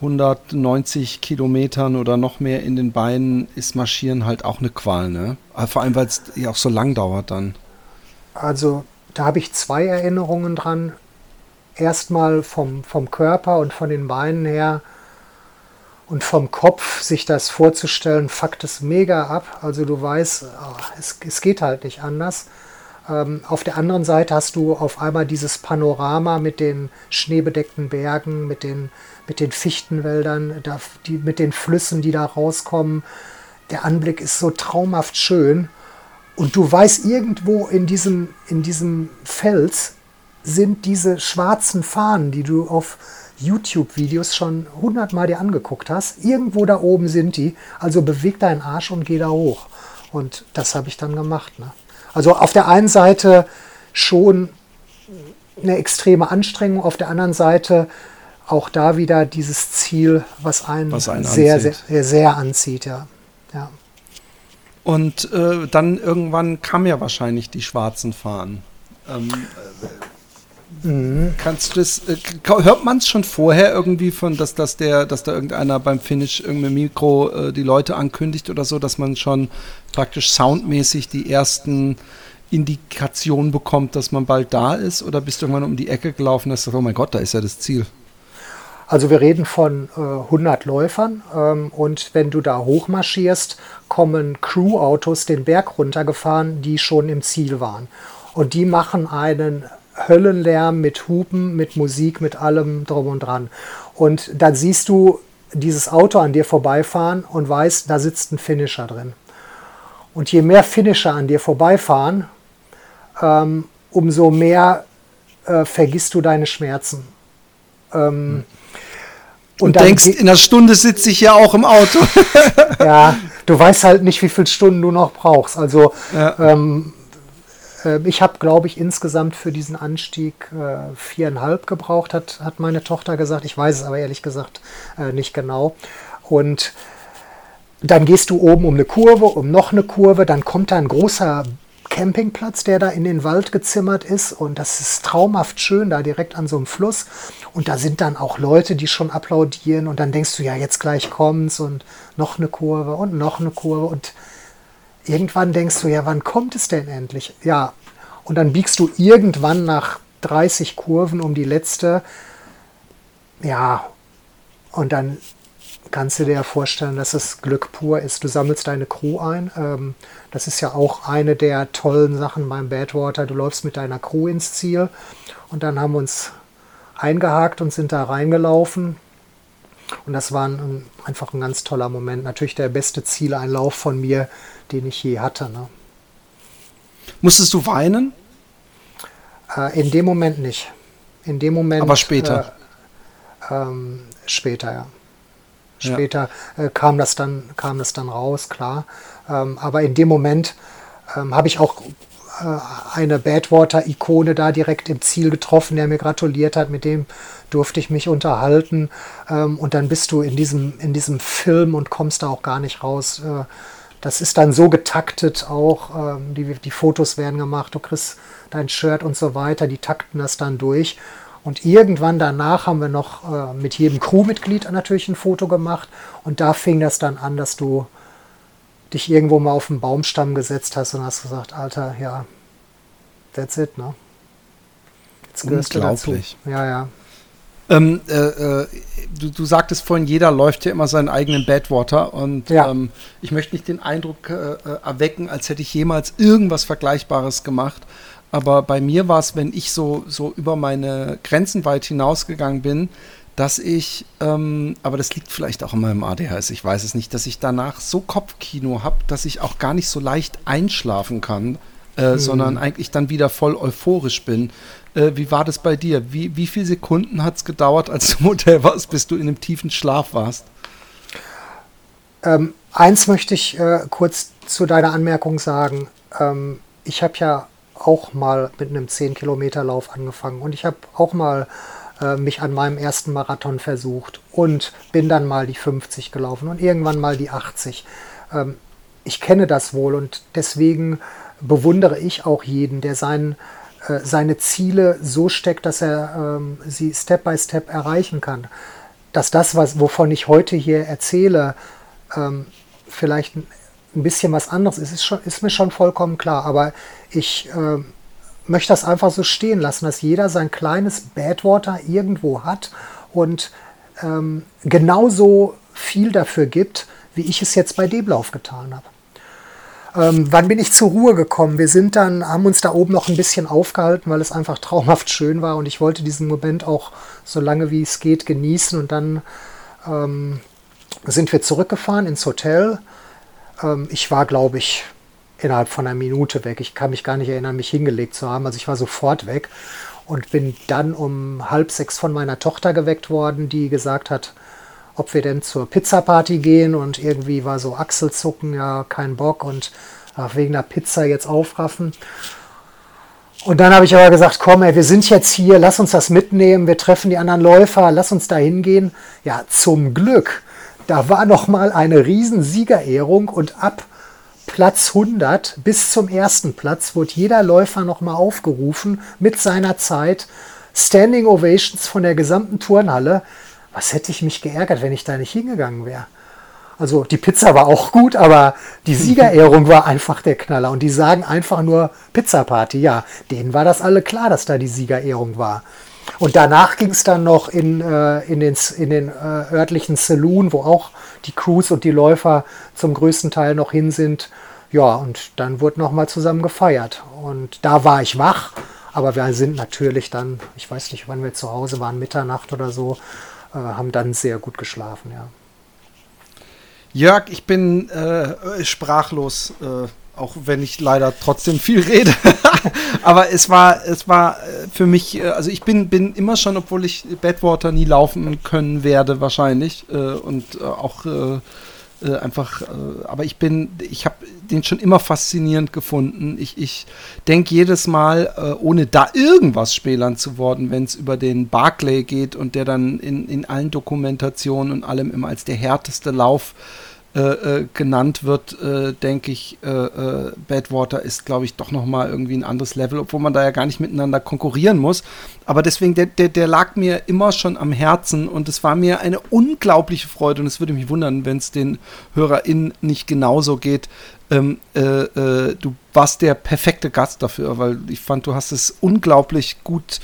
190 Kilometern oder noch mehr in den Beinen ist Marschieren halt auch eine Qual, ne? Vor allem, weil es ja auch so lang dauert dann. Also, da habe ich zwei Erinnerungen dran. Erstmal vom, vom Körper und von den Beinen her und vom Kopf sich das vorzustellen, fuckt es mega ab. Also du weißt, oh, es, es geht halt nicht anders. Ähm, auf der anderen Seite hast du auf einmal dieses Panorama mit den schneebedeckten Bergen, mit den, mit den Fichtenwäldern, da, die, mit den Flüssen, die da rauskommen. Der Anblick ist so traumhaft schön. Und du weißt, irgendwo in diesem, in diesem Fels sind diese schwarzen Fahnen, die du auf YouTube-Videos schon hundertmal dir angeguckt hast. Irgendwo da oben sind die. Also beweg deinen Arsch und geh da hoch. Und das habe ich dann gemacht. Ne? Also auf der einen Seite schon eine extreme Anstrengung, auf der anderen Seite auch da wieder dieses Ziel, was einen, was einen sehr, sehr, sehr, sehr, anzieht, ja. ja. Und äh, dann irgendwann kamen ja wahrscheinlich die schwarzen Fahnen. Ähm, mhm. Kannst du das, äh, hört man es schon vorher irgendwie von, dass, dass, der, dass da irgendeiner beim Finish irgendein Mikro äh, die Leute ankündigt oder so, dass man schon praktisch soundmäßig die ersten Indikationen bekommt, dass man bald da ist? Oder bist du irgendwann um die Ecke gelaufen und hast gesagt, oh mein Gott, da ist ja das Ziel? Also wir reden von äh, 100 Läufern ähm, und wenn du da hochmarschierst, kommen Crew-Autos den Berg runtergefahren, die schon im Ziel waren. Und die machen einen Höllenlärm mit Hupen, mit Musik, mit allem drum und dran. Und dann siehst du dieses Auto an dir vorbeifahren und weißt, da sitzt ein Finisher drin. Und je mehr Finisher an dir vorbeifahren, ähm, umso mehr äh, vergisst du deine Schmerzen. Ähm, hm. und, und denkst, in einer Stunde sitze ich ja auch im Auto. ja, du weißt halt nicht, wie viele Stunden du noch brauchst. Also ja. ähm, äh, ich habe, glaube ich, insgesamt für diesen Anstieg äh, viereinhalb gebraucht, hat, hat meine Tochter gesagt. Ich weiß es aber ehrlich gesagt äh, nicht genau. Und dann gehst du oben um eine Kurve, um noch eine Kurve, dann kommt da ein großer Campingplatz, der da in den Wald gezimmert ist und das ist traumhaft schön, da direkt an so einem Fluss. Und da sind dann auch Leute, die schon applaudieren und dann denkst du, ja, jetzt gleich kommt's und noch eine Kurve und noch eine Kurve und irgendwann denkst du, ja, wann kommt es denn endlich? Ja, und dann biegst du irgendwann nach 30 Kurven um die letzte. Ja, und dann kannst du dir ja vorstellen, dass es Glück pur ist. Du sammelst deine Crew ein. Ähm, das ist ja auch eine der tollen Sachen beim Badwater. Du läufst mit deiner Crew ins Ziel und dann haben wir uns eingehakt und sind da reingelaufen. Und das war ein, einfach ein ganz toller Moment. Natürlich der beste Zieleinlauf von mir, den ich je hatte. Ne? Musstest du weinen? Äh, in dem Moment nicht. In dem Moment. Aber später. Äh, ähm, später, ja. Später ja. äh, kam, das dann, kam das dann raus, klar. Ähm, aber in dem Moment ähm, habe ich auch äh, eine Badwater-Ikone da direkt im Ziel getroffen, der mir gratuliert hat. Mit dem durfte ich mich unterhalten. Ähm, und dann bist du in diesem, in diesem Film und kommst da auch gar nicht raus. Äh, das ist dann so getaktet auch. Ähm, die, die Fotos werden gemacht, du kriegst dein Shirt und so weiter. Die takten das dann durch. Und irgendwann danach haben wir noch äh, mit jedem Crewmitglied natürlich ein Foto gemacht. Und da fing das dann an, dass du dich irgendwo mal auf den Baumstamm gesetzt hast und hast gesagt, Alter, ja, that's it, ne? Jetzt gehörst du dazu. Ja, ja. Ähm, äh, äh, du, du, sagtest vorhin, jeder läuft ja immer seinen eigenen Badwater und ja. ähm, ich möchte nicht den Eindruck äh, äh erwecken, als hätte ich jemals irgendwas Vergleichbares gemacht. Aber bei mir war es, wenn ich so, so über meine Grenzen weit hinausgegangen bin, dass ich, ähm, aber das liegt vielleicht auch in meinem ADHS, ich weiß es nicht, dass ich danach so Kopfkino habe, dass ich auch gar nicht so leicht einschlafen kann, äh, mhm. sondern eigentlich dann wieder voll euphorisch bin. Äh, wie war das bei dir? Wie, wie viele Sekunden hat es gedauert, als du im Hotel warst, bis du in einem tiefen Schlaf warst? Ähm, eins möchte ich äh, kurz zu deiner Anmerkung sagen. Ähm, ich habe ja auch mal mit einem 10-Kilometer-Lauf angefangen und ich habe auch mal äh, mich an meinem ersten Marathon versucht und bin dann mal die 50 gelaufen und irgendwann mal die 80. Ähm, ich kenne das wohl und deswegen bewundere ich auch jeden, der sein, äh, seine Ziele so steckt, dass er ähm, sie Step by Step erreichen kann. Dass das, was, wovon ich heute hier erzähle, ähm, vielleicht ein, bisschen was anderes ist, ist, schon, ist, mir schon vollkommen klar. Aber ich äh, möchte das einfach so stehen lassen, dass jeder sein kleines Badwater irgendwo hat und ähm, genauso viel dafür gibt, wie ich es jetzt bei Deblauf getan habe. Ähm, wann bin ich zur Ruhe gekommen? Wir sind dann, haben uns da oben noch ein bisschen aufgehalten, weil es einfach traumhaft schön war und ich wollte diesen Moment auch so lange wie es geht genießen und dann ähm, sind wir zurückgefahren ins Hotel. Ähm, ich war, glaube ich, innerhalb von einer Minute weg. Ich kann mich gar nicht erinnern, mich hingelegt zu haben. Also ich war sofort weg und bin dann um halb sechs von meiner Tochter geweckt worden, die gesagt hat, ob wir denn zur Pizzaparty gehen und irgendwie war so Achselzucken, ja, kein Bock und ach, wegen der Pizza jetzt aufraffen. Und dann habe ich aber gesagt, komm, ey, wir sind jetzt hier, lass uns das mitnehmen, wir treffen die anderen Läufer, lass uns da hingehen. Ja, zum Glück, da war noch mal eine riesen Siegerehrung und ab Platz 100 bis zum ersten Platz wurde jeder Läufer noch mal aufgerufen mit seiner Zeit. Standing Ovations von der gesamten Turnhalle was hätte ich mich geärgert, wenn ich da nicht hingegangen wäre. Also die Pizza war auch gut, aber die Siegerehrung war einfach der Knaller. Und die sagen einfach nur Pizza-Party. Ja, denen war das alle klar, dass da die Siegerehrung war. Und danach ging es dann noch in, äh, in den, in den äh, örtlichen Saloon, wo auch die Crews und die Läufer zum größten Teil noch hin sind. Ja, und dann wurde nochmal zusammen gefeiert. Und da war ich wach, aber wir sind natürlich dann, ich weiß nicht, wann wir zu Hause waren, Mitternacht oder so, äh, haben dann sehr gut geschlafen, ja. Jörg, ich bin äh, sprachlos, äh, auch wenn ich leider trotzdem viel rede. Aber es war, es war äh, für mich, äh, also ich bin, bin immer schon, obwohl ich Badwater nie laufen können werde, wahrscheinlich, äh, und auch einfach, aber ich bin, ich habe den schon immer faszinierend gefunden. Ich, ich denke jedes Mal, ohne da irgendwas spälern zu worden, wenn es über den Barclay geht und der dann in, in allen Dokumentationen und allem immer als der härteste Lauf äh, äh, äh, genannt wird, äh, denke ich, äh, äh, Badwater ist, glaube ich, doch nochmal irgendwie ein anderes Level, obwohl man da ja gar nicht miteinander konkurrieren muss. Aber deswegen, der, der, der lag mir immer schon am Herzen und es war mir eine unglaubliche Freude und es würde mich wundern, wenn es den HörerInnen nicht genauso geht. Ähm, äh, du warst der perfekte Gast dafür, weil ich fand, du hast es unglaublich gut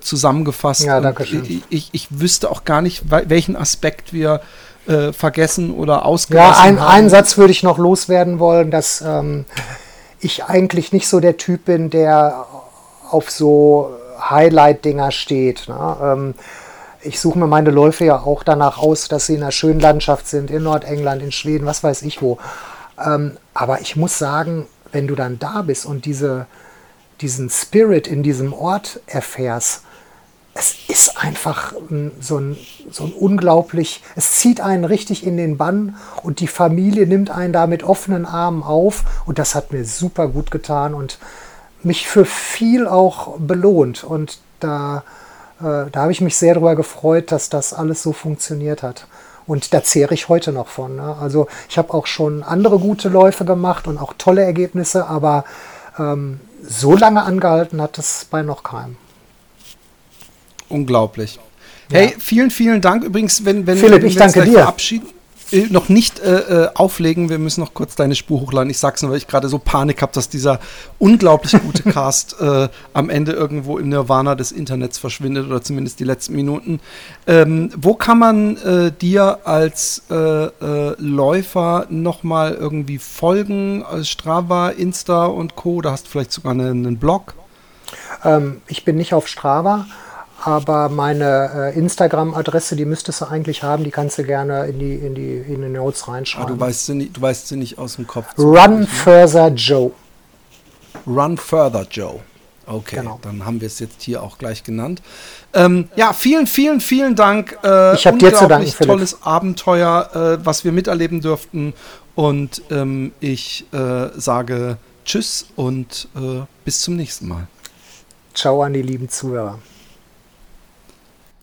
zusammengefasst. Ja, danke schön. Ich, ich, ich wüsste auch gar nicht, welchen Aspekt wir äh, vergessen oder ausgelassen ja, ein, haben. einen Satz würde ich noch loswerden wollen, dass ähm, ich eigentlich nicht so der Typ bin, der auf so Highlight-Dinger steht. Ne? Ähm, ich suche mir meine Läufe ja auch danach aus, dass sie in einer schönen Landschaft sind, in Nordengland, in Schweden, was weiß ich wo. Ähm, aber ich muss sagen, wenn du dann da bist und diese, diesen Spirit in diesem Ort erfährst, es ist einfach so ein, so ein unglaublich, es zieht einen richtig in den Bann und die Familie nimmt einen da mit offenen Armen auf und das hat mir super gut getan und mich für viel auch belohnt und da, äh, da habe ich mich sehr darüber gefreut, dass das alles so funktioniert hat. Und da zehre ich heute noch von. Ne? Also ich habe auch schon andere gute Läufe gemacht und auch tolle Ergebnisse, aber ähm, so lange angehalten hat es bei noch keinem. Unglaublich. Ja. Hey, vielen, vielen Dank. Übrigens, wenn, wenn, Philipp, wenn ich danke dir. verabschieden, äh, noch nicht äh, äh, auflegen, wir müssen noch kurz deine Spur hochladen. Ich sag's nur, weil ich gerade so Panik habe, dass dieser unglaublich gute Cast äh, am Ende irgendwo im Nirvana des Internets verschwindet oder zumindest die letzten Minuten. Ähm, wo kann man äh, dir als Läufer nochmal irgendwie folgen? Strava, Insta und Co. Da hast du vielleicht sogar einen, einen Blog? Ähm, ich bin nicht auf Strava aber meine äh, Instagram-Adresse, die müsstest du eigentlich haben, die kannst du gerne in die, in die, in die Notes reinschreiben. Ah, du weißt sie nicht, du weißt sie nicht aus dem Kopf. Run Further Joe. Run Further Joe. Okay, genau. dann haben wir es jetzt hier auch gleich genannt. Ähm, ja, vielen, vielen, vielen Dank. Äh, ich habe dir zu danken, tolles Philipp. Abenteuer, äh, was wir miterleben durften. Und ähm, ich äh, sage Tschüss und äh, bis zum nächsten Mal. Ciao an die lieben Zuhörer.